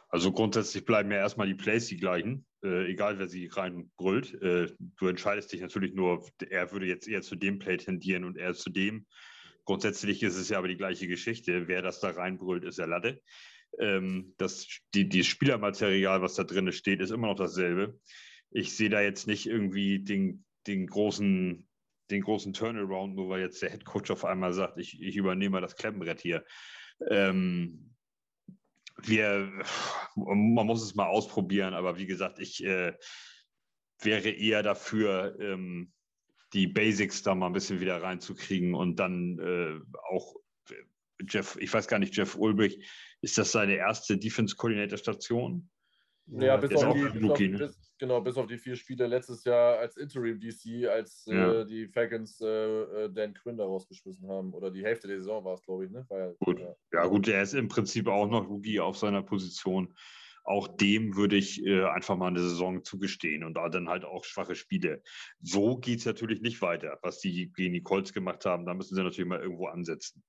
Speaker 2: Also grundsätzlich bleiben ja erstmal die Plays die gleichen, äh, egal wer sie reinbrüllt. Äh, du entscheidest dich natürlich nur, er würde jetzt eher zu dem Play tendieren und er zu dem. Grundsätzlich ist es ja aber die gleiche Geschichte. Wer das da reinbrüllt, ist der Latte. Ähm, das, die, die Spielermaterial, was da drin steht, ist immer noch dasselbe. Ich sehe da jetzt nicht irgendwie den, den großen den großen Turnaround, nur weil jetzt der Head Coach auf einmal sagt, ich, ich übernehme das Klemmbrett hier. Ähm, wir, man muss es mal ausprobieren, aber wie gesagt, ich äh, wäre eher dafür, ähm, die Basics da mal ein bisschen wieder reinzukriegen und dann äh, auch Jeff, ich weiß gar nicht, Jeff Ulbrich, ist das seine erste Defense-Coordinator-Station?
Speaker 1: Ja, bis auf, die, bis, ne? bis, genau, bis auf die vier Spiele letztes Jahr als Interim DC, als äh, ja. äh, die Falcons äh, äh, Dan Quinn da rausgeschmissen haben. Oder die Hälfte der Saison war es, glaube ich. Ne?
Speaker 2: Ja, gut. Ja. ja, gut, er ist im Prinzip auch noch Rookie auf seiner Position. Auch dem würde ich äh, einfach mal eine Saison zugestehen und da dann halt auch schwache Spiele. So geht es natürlich nicht weiter, was die gegen die Colts gemacht haben. Da müssen sie natürlich mal irgendwo ansetzen.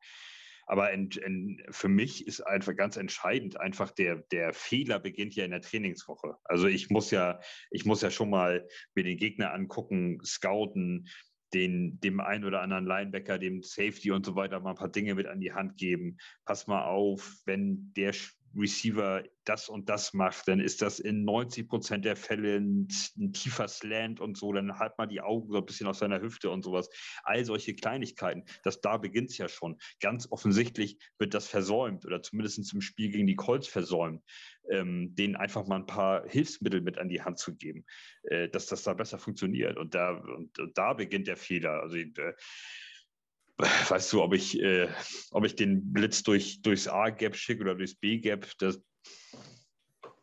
Speaker 2: Aber in, in, für mich ist einfach ganz entscheidend, einfach der, der Fehler beginnt ja in der Trainingswoche. Also ich muss ja, ich muss ja schon mal mir den Gegner angucken, scouten, den, dem einen oder anderen Linebacker, dem Safety und so weiter mal ein paar Dinge mit an die Hand geben. Pass mal auf, wenn der Receiver das und das macht, dann ist das in 90 Prozent der Fälle ein, ein, tiefer Slant und so, dann halt mal die Augen so ein bisschen aus seiner Hüfte und sowas. All solche Kleinigkeiten, das da beginnt es ja schon. Ganz offensichtlich wird das versäumt oder zumindest im Spiel gegen die Colts versäumt, ähm, denen einfach mal ein paar Hilfsmittel mit an die Hand zu geben, äh, dass das da besser funktioniert. Und da, und, und da beginnt der Fehler. Also äh, weißt du, ob ich, äh, ob ich den Blitz durch, durchs A-Gap schicke oder durchs B-Gap, das,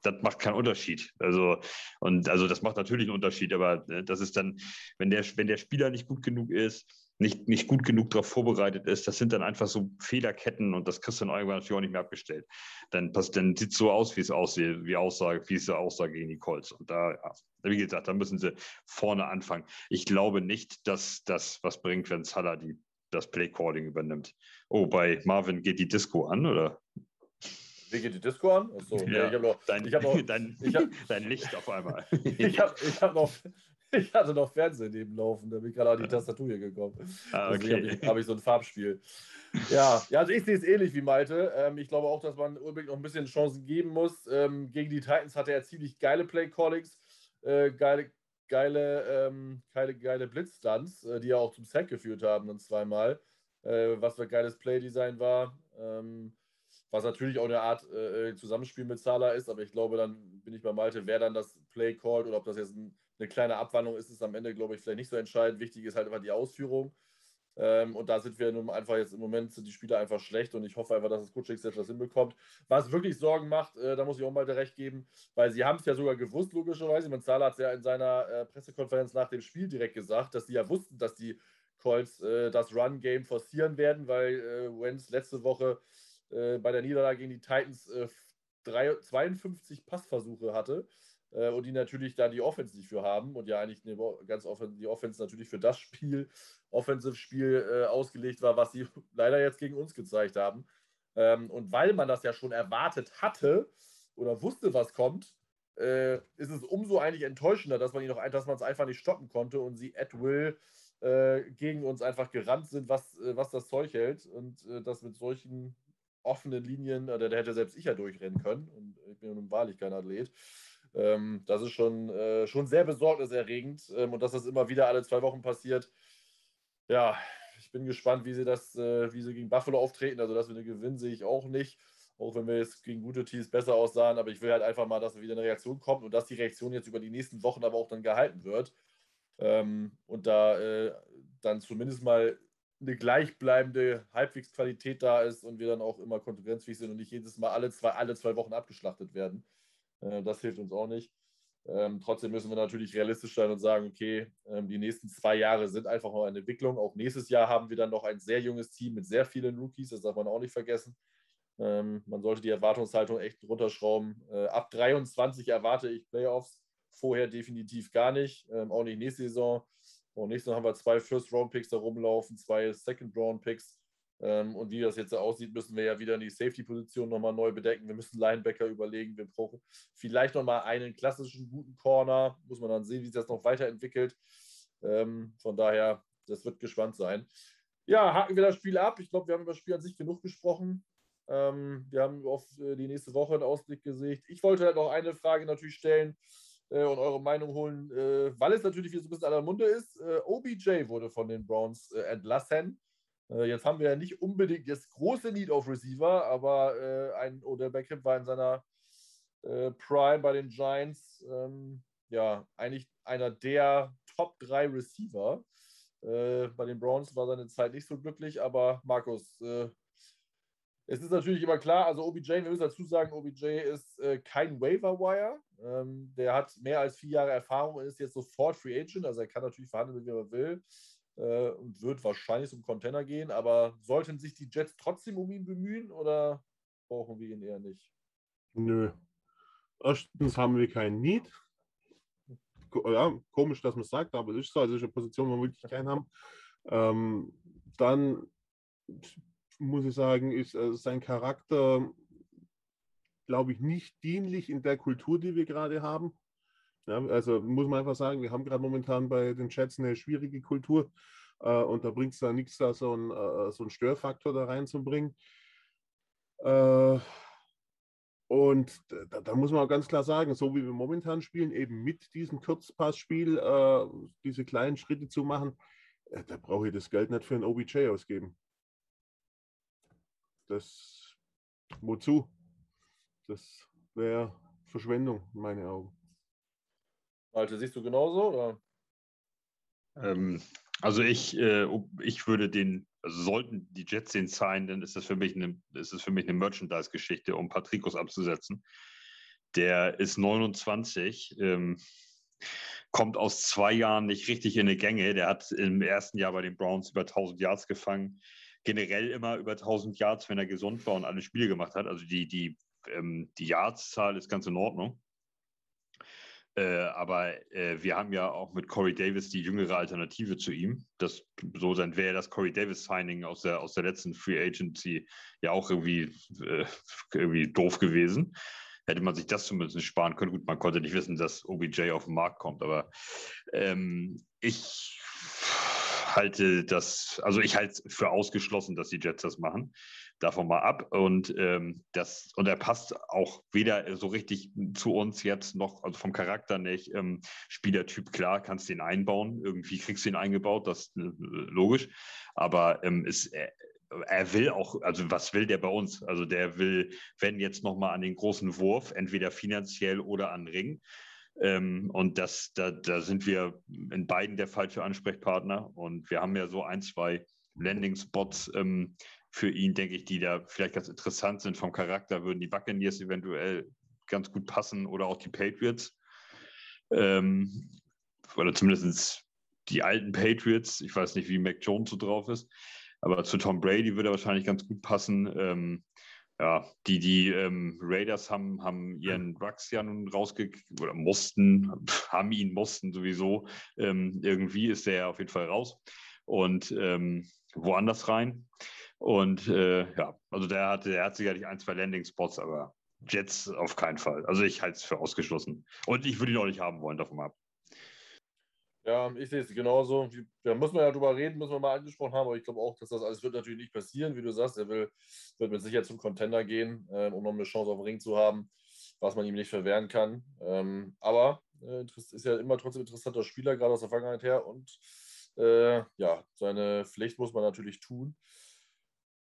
Speaker 2: das macht keinen Unterschied. Also, und also das macht natürlich einen Unterschied, aber äh, das ist dann, wenn der, wenn der Spieler nicht gut genug ist, nicht, nicht gut genug darauf vorbereitet ist, das sind dann einfach so Fehlerketten und das kriegst du dann irgendwann natürlich auch nicht mehr abgestellt. Dann, dann sieht es so aus, wie es aussieht, wie Aussage, wie es aussah gegen die Colts. Und da, ja, wie gesagt, da müssen sie vorne anfangen. Ich glaube nicht, dass das was bringt, wenn Salah die das Playcalling übernimmt. Oh, bei Marvin geht die Disco an, oder?
Speaker 1: Wie geht die Disco an? Achso, ja,
Speaker 2: ich noch, dein, ich noch, dein, ich hab, dein Licht auf einmal.
Speaker 1: ich, hab, ich, hab noch, ich hatte noch Fernsehen nebenlaufen, da bin ich gerade an die Tastatur hier gekommen. Ah, okay. Deswegen habe ich, hab ich, so ein Farbspiel. Ja, ja also ich sehe es ähnlich wie Malte. Ähm, ich glaube auch, dass man Ulbrich noch ein bisschen Chancen geben muss. Ähm, gegen die Titans hatte er ziemlich geile Play-Callings, äh, geile geile, ähm, geile, geile Blitzstunts, äh, die ja auch zum Sack geführt haben, dann zweimal. Äh, was für ein geiles Playdesign war. Ähm, was natürlich auch eine Art äh, äh, Zusammenspiel mit Salah ist, aber ich glaube, dann bin ich bei Malte, wer dann das Play called oder ob das jetzt ein, eine kleine Abwandlung ist, ist am Ende, glaube ich, vielleicht nicht so entscheidend. Wichtig ist halt einfach die Ausführung. Ähm, und da sind wir nun einfach jetzt im Moment sind die Spieler einfach schlecht und ich hoffe einfach, dass das Coaching Staff das hinbekommt. Was wirklich Sorgen macht, äh, da muss ich auch mal recht geben, weil sie haben es ja sogar gewusst, logischerweise. Manzala hat es ja in seiner äh, Pressekonferenz nach dem Spiel direkt gesagt, dass sie ja wussten, dass die Colts äh, das Run-Game forcieren werden, weil äh, Wenz letzte Woche äh, bei der Niederlage gegen die Titans 3, äh, 52 Passversuche hatte und die natürlich da die Offense nicht für haben und ja eigentlich eine ganz offen, die Offense natürlich für das Spiel, Offensive-Spiel äh, ausgelegt war, was sie leider jetzt gegen uns gezeigt haben. Ähm, und weil man das ja schon erwartet hatte oder wusste, was kommt, äh, ist es umso eigentlich enttäuschender, dass man es einfach nicht stoppen konnte und sie at will äh, gegen uns einfach gerannt sind, was, äh, was das Zeug hält und äh, das mit solchen offenen Linien, da hätte selbst ich ja durchrennen können und ich bin nun wahrlich kein Athlet. Ähm, das ist schon, äh, schon sehr besorgniserregend ähm, und dass das immer wieder alle zwei Wochen passiert. Ja, ich bin gespannt, wie sie das, äh, wie sie gegen Buffalo auftreten. Also, dass wir eine gewinnen, sehe ich auch nicht. Auch wenn wir jetzt gegen gute Teams besser aussahen. Aber ich will halt einfach mal, dass wieder eine Reaktion kommt und dass die Reaktion jetzt über die nächsten Wochen aber auch dann gehalten wird. Ähm, und da äh, dann zumindest mal eine gleichbleibende halbwegs Qualität da ist und wir dann auch immer konkurrenzfähig sind und nicht jedes Mal alle zwei, alle zwei Wochen abgeschlachtet werden. Äh, das hilft uns auch nicht. Ähm, trotzdem müssen wir natürlich realistisch sein und sagen, okay, ähm, die nächsten zwei Jahre sind einfach noch eine Entwicklung. Auch nächstes Jahr haben wir dann noch ein sehr junges Team mit sehr vielen Rookies, das darf man auch nicht vergessen. Ähm, man sollte die Erwartungshaltung echt runterschrauben. Äh, ab 23 erwarte ich Playoffs, vorher definitiv gar nicht, auch nicht nächste Saison. Und nächstes Jahr haben wir zwei First-Round-Picks da rumlaufen, zwei Second-Round-Picks. Ähm, und wie das jetzt aussieht, müssen wir ja wieder in die Safety-Position nochmal neu bedecken. Wir müssen Linebacker überlegen. Wir brauchen vielleicht nochmal einen klassischen guten Corner. Muss man dann sehen, wie sich das noch weiterentwickelt. Ähm, von daher, das wird gespannt sein. Ja, haken wir das Spiel ab. Ich glaube, wir haben über das Spiel an sich genug gesprochen. Ähm, wir haben auf äh, die nächste Woche einen Ausblick gesehen. Ich wollte halt noch eine Frage natürlich stellen äh, und eure Meinung holen, äh, weil es natürlich wieder so ein bisschen an der Munde ist. OBJ wurde von den Browns entlassen. Äh, jetzt haben wir ja nicht unbedingt das große Need auf Receiver, aber äh, ein Odell Beckham war in seiner äh, Prime bei den Giants ähm, ja eigentlich einer der Top 3 Receiver. Äh, bei den Browns war seine Zeit nicht so glücklich, aber Markus, äh, es ist natürlich immer klar, also OBJ, wir müssen dazu sagen, OBJ ist äh, kein Waiver Wire. Ähm, der hat mehr als vier Jahre Erfahrung und ist jetzt sofort Free Agent. Also er kann natürlich verhandeln, wie er will äh, und wird wahrscheinlich zum Container gehen. Aber sollten sich die Jets trotzdem um ihn bemühen oder brauchen wir ihn eher nicht?
Speaker 3: Nö. Erstens haben wir keinen Need. Ja, komisch, dass man es sagt, aber es ist so. Also, eine Position, wo wir wirklich keinen haben. Ähm, dann muss ich sagen, ist äh, sein Charakter, glaube ich, nicht dienlich in der Kultur, die wir gerade haben. Ja, also muss man einfach sagen, wir haben gerade momentan bei den Chats eine schwierige Kultur äh, und da bringt es da nichts, da so einen äh, so Störfaktor da reinzubringen. Äh, und da, da, muss man auch ganz klar sagen, so wie wir momentan spielen, eben mit diesem Kurzpassspiel, äh, diese kleinen Schritte zu machen, äh, da brauche ich das Geld nicht für ein OBJ ausgeben. Das, wozu? Das wäre Verschwendung in meinen Augen.
Speaker 1: Malte, siehst du genauso?
Speaker 2: Ähm, also ich, äh, ich würde den, also sollten die Jets den zahlen, dann ist das für mich eine, eine Merchandise-Geschichte, um Patricus abzusetzen. Der ist 29, ähm, kommt aus zwei Jahren nicht richtig in eine Gänge. Der hat im ersten Jahr bei den Browns über 1000 Yards gefangen. Generell immer über 1000 Yards, wenn er gesund war und alle Spiele gemacht hat. Also die, die, ähm, die Yards-Zahl ist ganz in Ordnung. Äh, aber äh, wir haben ja auch mit Corey Davis die jüngere Alternative zu ihm. Das so sein wäre das Corey Davis Signing aus der aus der letzten Free Agency ja auch irgendwie äh, irgendwie doof gewesen. Hätte man sich das zumindest sparen können. Gut, man konnte nicht wissen, dass OBJ auf den Markt kommt, aber ähm, ich halte das, also ich halte es für ausgeschlossen, dass die Jets das machen davon mal ab. Und, ähm, das, und er passt auch weder so richtig zu uns jetzt noch, also vom Charakter nicht. Ähm, Spielertyp, klar, kannst ihn einbauen. Irgendwie kriegst du ihn eingebaut, das äh, logisch. Aber ähm, ist, er, er will auch, also was will der bei uns? Also der will, wenn jetzt nochmal an den großen Wurf, entweder finanziell oder an Ring. Ähm, und das, da, da sind wir in beiden der falsche Ansprechpartner. Und wir haben ja so ein, zwei Landing-Spots ähm, für ihn, denke ich, die da vielleicht ganz interessant sind vom Charakter, würden die Buccaneers eventuell ganz gut passen oder auch die Patriots. Ähm, oder zumindest die alten Patriots. Ich weiß nicht, wie Mac Jones so drauf ist, aber zu Tom Brady würde er wahrscheinlich ganz gut passen. Ähm, ja, die, die ähm, Raiders haben, haben ihren Drugs ja nun rausgekriegt oder mussten, haben ihn, mussten sowieso. Ähm, irgendwie ist der ja auf jeden Fall raus und ähm, woanders rein. Und äh, ja, also der hatte, der hat sicherlich ein, zwei Landing-Spots, aber Jets auf keinen Fall. Also ich halte es für ausgeschlossen. Und ich würde ihn auch nicht haben wollen, davon ab.
Speaker 1: Ja, ich sehe es genauso. Da muss man ja drüber reden, müssen wir mal angesprochen haben, aber ich glaube auch, dass das alles wird natürlich nicht passieren, wie du sagst. Er will, wird mit Sicherheit zum Contender gehen, äh, um noch eine Chance auf den Ring zu haben, was man ihm nicht verwehren kann. Ähm, aber äh, ist ja immer trotzdem interessanter Spieler, gerade aus der Vergangenheit her. Und äh, ja, seine Pflicht muss man natürlich tun.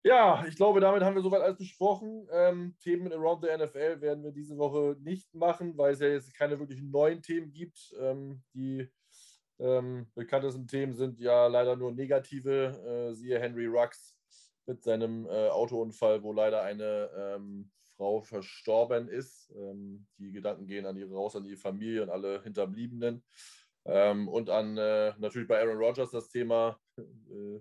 Speaker 1: Ja, ich glaube, damit haben wir soweit alles besprochen. Ähm, Themen Around the NFL werden wir diese Woche nicht machen, weil es ja jetzt keine wirklich neuen Themen gibt. Ähm, die ähm, bekanntesten Themen sind ja leider nur negative. Äh, siehe Henry Rux mit seinem äh, Autounfall, wo leider eine ähm, Frau verstorben ist. Ähm, die Gedanken gehen an ihre raus, an ihre Familie und alle Hinterbliebenen. Ähm, und an äh, natürlich bei Aaron Rodgers das Thema äh,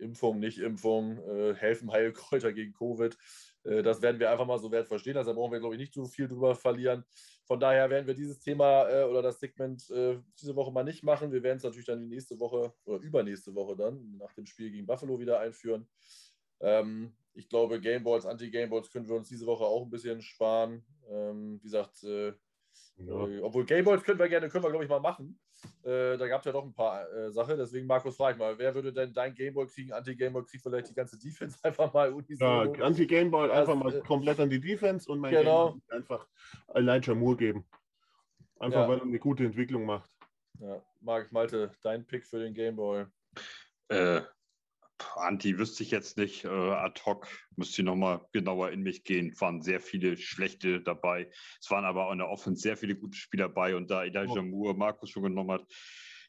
Speaker 1: Impfung, Nicht-Impfung, äh, helfen Heilkräuter gegen Covid. Äh, das werden wir einfach mal so wert verstehen. Also da brauchen wir, glaube ich, nicht so viel drüber verlieren. Von daher werden wir dieses Thema äh, oder das Segment äh, diese Woche mal nicht machen. Wir werden es natürlich dann die nächste Woche oder übernächste Woche dann nach dem Spiel gegen Buffalo wieder einführen. Ähm, ich glaube, Gameballs, Anti-Gameballs können wir uns diese Woche auch ein bisschen sparen. Ähm, wie gesagt, äh, ja. äh, obwohl Gameballs können wir gerne, können wir glaube ich mal machen. Äh, da gab es ja doch ein paar äh, Sachen. Deswegen, Markus, frage ich mal, wer würde denn dein Gameboy kriegen? Anti-Gameboy kriegt vielleicht die ganze Defense einfach mal
Speaker 3: Ja, Anti-Gameboy einfach mal äh, komplett an die Defense und mein
Speaker 1: genau.
Speaker 3: einfach Elijah Moore geben. Einfach, ja. weil er eine gute Entwicklung macht.
Speaker 1: Ja, Marc, Malte, dein Pick für den Gameboy.
Speaker 2: Äh, Anti wüsste ich jetzt nicht. Äh, ad hoc müsste ich nochmal genauer in mich gehen. Es waren sehr viele schlechte dabei. Es waren aber auch in der Offense sehr viele gute Spieler dabei. Und da Elijah oh. Moore Markus schon genommen hat,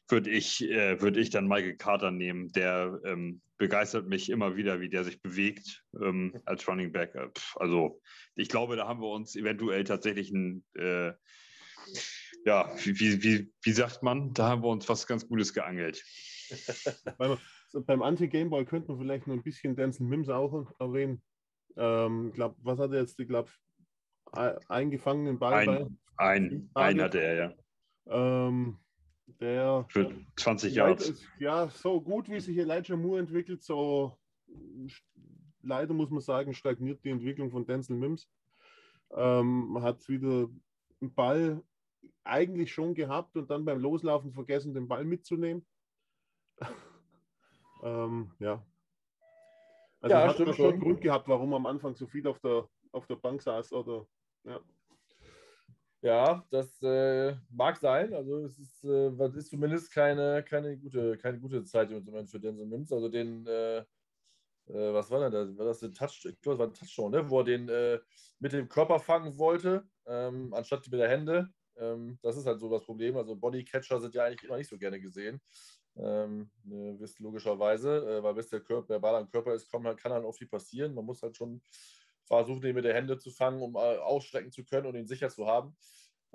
Speaker 2: würde ich, äh, würd ich dann Michael Carter nehmen. Der ähm, begeistert mich immer wieder, wie der sich bewegt ähm, als Running Back. Äh, also ich glaube, da haben wir uns eventuell tatsächlich ein, äh, ja, wie, wie, wie sagt man, da haben wir uns was ganz Gutes geangelt.
Speaker 3: beim Anti-Gameboy könnte man vielleicht noch ein bisschen Denzel Mims auch erwähnen. Ähm, glaub, was hat er jetzt, ich glaube, eingefangenen Ball?
Speaker 2: Ein, ein, ein hatte er, ja.
Speaker 3: Ähm, der
Speaker 2: für 20 Jahre.
Speaker 3: Ja, so gut wie sich Elijah Moore entwickelt, so leider muss man sagen, stagniert die Entwicklung von Denzel Mims. Ähm, hat wieder einen Ball eigentlich schon gehabt und dann beim Loslaufen vergessen, den Ball mitzunehmen. Ähm, ja. Also ja, hat er schon einen Grund gehabt, warum am Anfang so viel auf der, auf der Bank saß oder ja.
Speaker 1: Ja, das äh, mag sein. Also es ist, äh, ist zumindest keine, keine, gute, keine gute Zeit im Moment für Denzel Mims. Also den, äh, äh was war denn das? War das ein Touch? Ich glaube, es war ein Touchdown, ne? wo er den äh, mit dem Körper fangen wollte, ähm, anstatt mit der Hände. Ähm, das ist halt so das Problem. Also Bodycatcher sind ja eigentlich immer nicht so gerne gesehen. Ähm, ne, wisst logischerweise, äh, weil bis der, Körper, der Ball am Körper ist, kann, kann dann auch viel passieren. Man muss halt schon versuchen, den mit der Hände zu fangen, um äh, ausstrecken zu können und ihn sicher zu haben.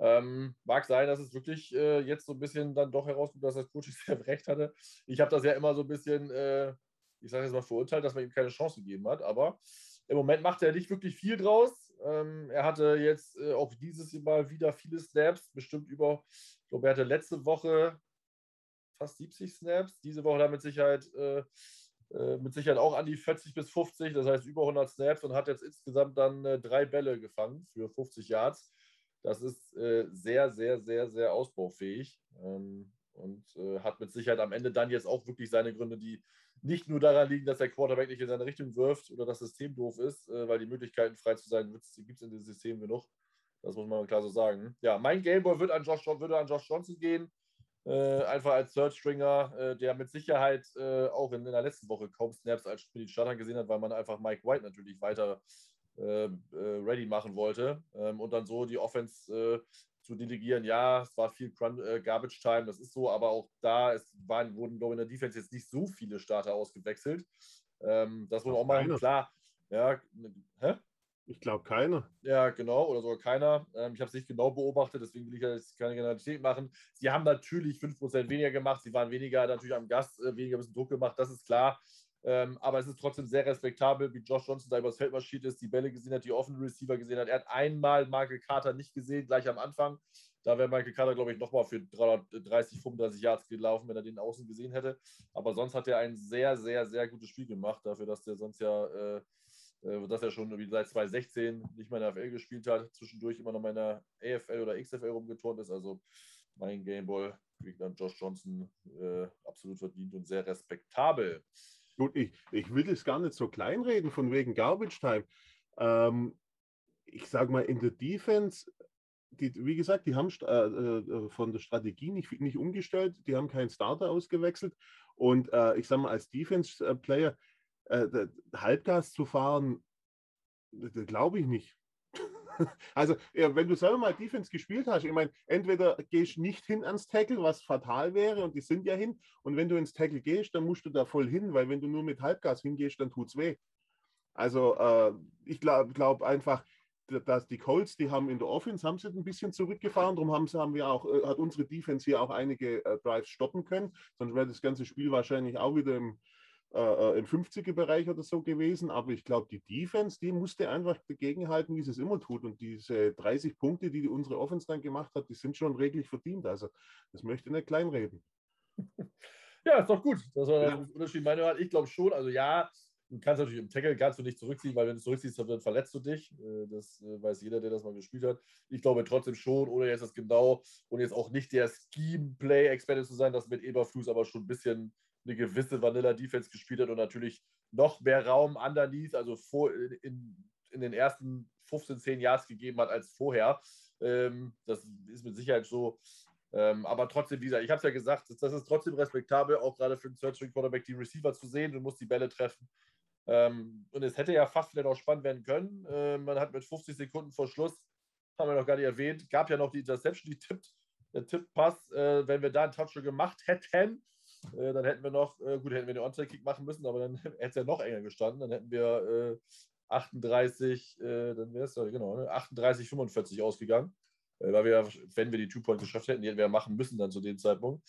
Speaker 1: Ähm, mag sein, dass es wirklich äh, jetzt so ein bisschen dann doch herauskommt, dass das Coach sehr recht hatte. Ich habe das ja immer so ein bisschen, äh, ich sage jetzt mal, verurteilt, dass man ihm keine Chance gegeben hat. Aber im Moment macht er nicht wirklich viel draus. Ähm, er hatte jetzt äh, auch dieses Mal wieder viele Snaps, bestimmt über, ich glaube, er hatte letzte Woche fast 70 Snaps. Diese Woche dann mit Sicherheit, äh, äh, mit Sicherheit auch an die 40 bis 50, das heißt über 100 Snaps und hat jetzt insgesamt dann äh, drei Bälle gefangen für 50 Yards. Das ist äh, sehr, sehr, sehr, sehr ausbaufähig ähm, und äh, hat mit Sicherheit am Ende dann jetzt auch wirklich seine Gründe, die nicht nur daran liegen, dass der Quarterback nicht in seine Richtung wirft oder das System doof ist, äh, weil die Möglichkeiten frei zu sein gibt es in dem System genug. Das muss man klar so sagen. Ja, mein Gameboy wird an Josh, würde an Josh Johnson gehen. Äh, einfach als Third Stringer, äh, der mit Sicherheit äh, auch in, in, der letzten Woche kaum Snaps als Spiel Starter gesehen hat, weil man einfach Mike White natürlich weiter äh, äh, ready machen wollte ähm, und dann so die Offense äh, zu delegieren. Ja, es war viel Crunch, Garbage Time, das ist so, aber auch da es waren, wurden, glaube ich, in der Defense jetzt nicht so viele Starter ausgewechselt. Ähm, das wurde auch mal klar. Ja,
Speaker 3: hä? Ich glaube keiner.
Speaker 1: Ja, genau, oder sogar keiner. Ähm, ich habe es nicht genau beobachtet, deswegen will ich jetzt keine Generalität machen. Sie haben natürlich 5% weniger gemacht, sie waren weniger natürlich am Gast, äh, weniger ein bisschen Druck gemacht, das ist klar. Ähm, aber es ist trotzdem sehr respektabel, wie Josh Johnson da übers Feld marschiert ist, die Bälle gesehen hat, die offenen Receiver gesehen hat. Er hat einmal Michael Carter nicht gesehen, gleich am Anfang. Da wäre Michael Carter, glaube ich, nochmal für 330, 35 Yards gelaufen, wenn er den außen gesehen hätte. Aber sonst hat er ein sehr, sehr, sehr gutes Spiel gemacht, dafür, dass der sonst ja äh, dass er schon seit 2016 nicht mehr in der FL gespielt hat, zwischendurch immer noch in der AFL oder XFL rumgeturnt ist. Also mein Gameball kriegt dann Josh Johnson äh, absolut verdient und sehr respektabel.
Speaker 3: Gut, ich, ich will es gar nicht so kleinreden von wegen Garbage Time. Ähm, ich sage mal, in der Defense, die, wie gesagt, die haben äh, äh, von der Strategie nicht, nicht umgestellt, die haben keinen Starter ausgewechselt. Und äh, ich sage mal, als Defense-Player, äh, Halbgas zu fahren, glaube ich nicht. also, wenn du selber mal Defense gespielt hast, ich meine, entweder gehst du nicht hin ans Tackle, was fatal wäre, und die sind ja hin, und wenn du ins Tackle gehst, dann musst du da voll hin, weil wenn du nur mit Halbgas hingehst, dann tut es weh. Also, äh, ich glaube glaub einfach, dass die Colts, die haben in der Offense haben sie ein bisschen zurückgefahren, darum haben, haben wir auch, äh, hat unsere Defense hier auch einige äh, Drives stoppen können, sonst wäre das ganze Spiel wahrscheinlich auch wieder im, äh, äh im 50er-Bereich oder so gewesen. Aber ich glaube, die Defense, die musste einfach dagegenhalten, wie sie es immer tut. Und diese 30 Punkte, die, die unsere Offense dann gemacht hat, die sind schon reglich verdient. Also das möchte ich nicht kleinreden.
Speaker 1: Ja, ist doch gut. Das war ja. der Unterschied meiner Meinung Ich glaube schon. Also ja, Du kannst natürlich im Tackle kannst du nicht zurückziehen, weil wenn du zurückziehst, dann verletzt du dich. Äh, das äh, weiß jeder, der das mal gespielt hat. Ich glaube trotzdem schon, ohne jetzt das genau und jetzt auch nicht der Scheme-Play-Experte zu sein, dass mit Eberflus aber schon ein bisschen eine gewisse Vanilla-Defense gespielt hat und natürlich noch mehr Raum underneath, also vor, in, in den ersten 15, 10 Yards gegeben hat als vorher. Ähm, das ist mit Sicherheit so. Ähm, aber trotzdem, wie gesagt, ich habe es ja gesagt, das ist trotzdem respektabel, auch gerade für den Searching Quarterback die Receiver zu sehen. Du musst die Bälle treffen. Ähm, und es hätte ja fast vielleicht auch spannend werden können. Äh, man hat mit 50 Sekunden vor Schluss, haben wir noch gar nicht erwähnt, gab ja noch die Interception, die tippt, der Tipppass. Äh, wenn wir da einen Touchdown gemacht hätten, äh, dann hätten wir noch, äh, gut, hätten wir den Onside-Kick machen müssen, aber dann hätte es ja noch enger gestanden. Dann hätten wir 38, äh, äh, dann wäre es ja genau, ne, 38, 45 ausgegangen. weil wir, wenn wir die Two-Point geschafft hätten, die hätten wir machen müssen dann zu dem Zeitpunkt.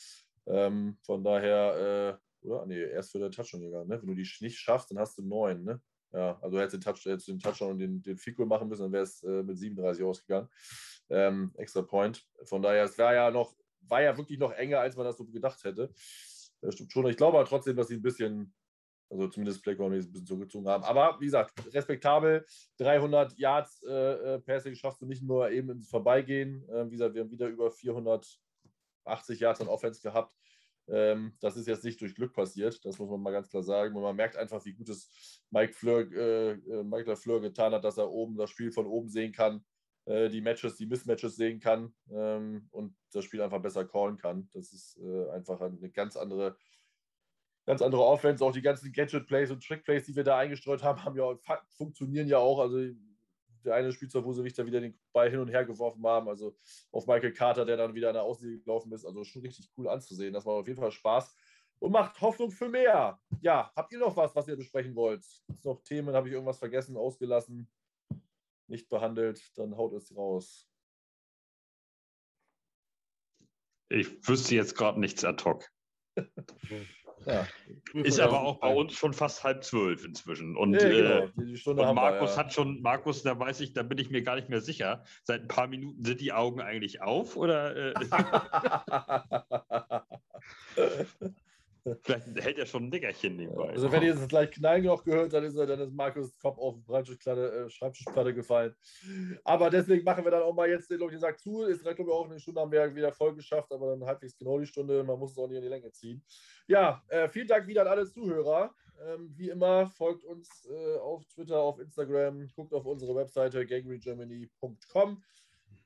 Speaker 1: Ähm, von daher oder? Nee, erst für den Touchdown gegangen. Ne? Wenn du die nicht schaffst, dann hast du neun. Ne? Ja, also hättest du den, Touch, hättest den Touchdown und den, den Fico machen müssen, dann wäre es äh, mit 37 ausgegangen. Ähm, extra Point. Von daher, es war ja noch, war ja wirklich noch enger, als man das so gedacht hätte. Das stimmt schon. Ich glaube aber trotzdem, dass sie ein bisschen, also zumindest Playground ein bisschen zurückgezogen haben. Aber wie gesagt, respektabel. 300 Yards äh, äh, Passing schaffst du nicht nur eben ins Vorbeigehen. Äh, wie gesagt, wir haben wieder über 480 Yards an Offense gehabt. Ähm, das ist jetzt nicht durch Glück passiert, das muss man mal ganz klar sagen. Und man merkt einfach, wie gut es Mike Fleur, äh, äh Michael Fleur getan hat, dass er oben das Spiel von oben sehen kann, äh, die Matches, die Mismatches sehen kann ähm, und das Spiel einfach besser callen kann. Das ist äh, einfach eine ganz andere, ganz andere Offense. Auch die ganzen Gadget-Plays und Trick-Plays, die wir da eingestreut haben, haben ja, funktionieren ja auch. Also der eine Spielzeug, wo sie Richter wieder den Ball hin und her geworfen haben. Also auf Michael Carter, der dann wieder an der Außenlinie gelaufen ist. Also schon richtig cool anzusehen. Das war auf jeden Fall Spaß und macht Hoffnung für mehr. Ja, habt ihr noch was, was ihr besprechen wollt? Gibt noch Themen? Habe ich irgendwas vergessen, ausgelassen, nicht behandelt? Dann haut es raus.
Speaker 2: Ich wüsste jetzt gerade nichts ad hoc.
Speaker 3: Ja.
Speaker 2: Ist aber auch bei uns schon fast halb zwölf inzwischen. Und, ja, genau. äh, und Markus wir, ja. hat schon, Markus, da weiß ich, da bin ich mir gar nicht mehr sicher. Seit ein paar Minuten sind die Augen eigentlich auf oder? Äh, Vielleicht hält er schon ein Nickerchen nebenbei.
Speaker 1: Also wenn ihr jetzt gleich Knallen gehört, dann ist, dann ist Markus Kopf auf die äh, Schreibtischplatte gefallen. Aber deswegen machen wir dann auch mal jetzt, glaube ich, sagt zu. Ist glaube ich, auch eine Stunde haben wir wieder voll geschafft, aber dann halbwegs genau die Stunde. Man muss es auch nicht in die Länge ziehen. Ja, äh, vielen Dank wieder an alle Zuhörer. Ähm, wie immer, folgt uns äh, auf Twitter, auf Instagram, guckt auf unsere Webseite gangrygermany.com.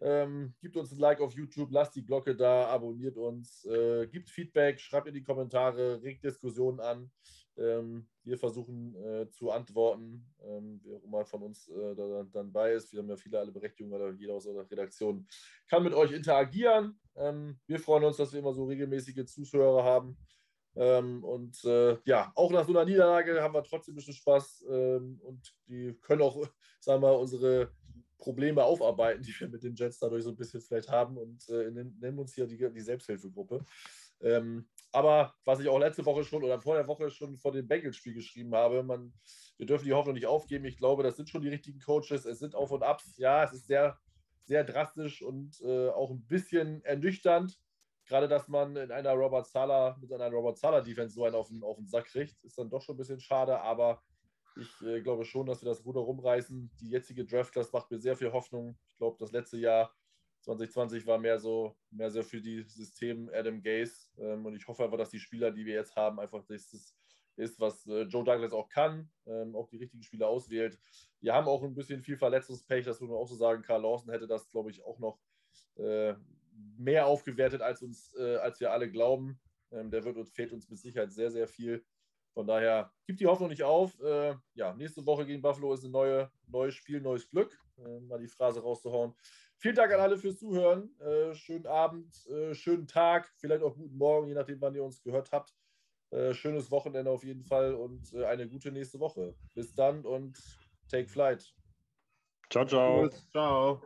Speaker 1: Ähm, gibt uns ein Like auf YouTube, lasst die Glocke da, abonniert uns, äh, gibt Feedback, schreibt in die Kommentare, regt Diskussionen an. Ähm, wir versuchen äh, zu antworten, ähm, wer auch immer von uns äh, da, dann bei ist. Wir haben ja viele alle Berechtigungen, weil jeder aus unserer Redaktion kann mit euch interagieren. Ähm, wir freuen uns, dass wir immer so regelmäßige Zuhörer haben. Ähm, und äh, ja, auch nach so einer Niederlage haben wir trotzdem ein bisschen Spaß ähm, und die können auch, sagen wir, unsere Probleme aufarbeiten, die wir mit den Jets dadurch so ein bisschen vielleicht haben und äh, nennen uns hier die, die Selbsthilfegruppe. Ähm, aber was ich auch letzte Woche schon oder vor der Woche schon vor dem Bengals-Spiel geschrieben habe, man, wir dürfen die Hoffnung nicht aufgeben. Ich glaube, das sind schon die richtigen Coaches. Es sind Auf und Abs. Ja, es ist sehr, sehr drastisch und äh, auch ein bisschen ernüchternd. Gerade, dass man in einer Robert Sala, mit einer Robert Sala-Defense so einen auf den, auf den Sack kriegt, ist dann doch schon ein bisschen schade. Aber ich äh, glaube schon, dass wir das Ruder rumreißen. Die jetzige Draft-Class macht mir sehr viel Hoffnung. Ich glaube, das letzte Jahr 2020 war mehr so, mehr so für die System Adam Gaze. Ähm, und ich hoffe einfach, dass die Spieler, die wir jetzt haben, einfach das ist, was äh, Joe Douglas auch kann, ähm, auch die richtigen Spieler auswählt. Wir haben auch ein bisschen viel Verletzungspech, das muss man auch so sagen. Karl Lawson hätte das, glaube ich, auch noch äh, mehr aufgewertet, als, uns, äh, als wir alle glauben. Ähm, der wird uns, fehlt uns mit Sicherheit sehr, sehr viel. Von daher gibt die Hoffnung nicht auf. Äh, ja, nächste Woche gegen Buffalo ist ein neue, neues Spiel, neues Glück. Äh, mal die Phrase rauszuhauen. Vielen Dank an alle fürs Zuhören. Äh, schönen Abend, äh, schönen Tag, vielleicht auch guten Morgen, je nachdem, wann ihr uns gehört habt. Äh, schönes Wochenende auf jeden Fall und äh, eine gute nächste Woche. Bis dann und take flight.
Speaker 2: Ciao, ciao.
Speaker 3: Ciao.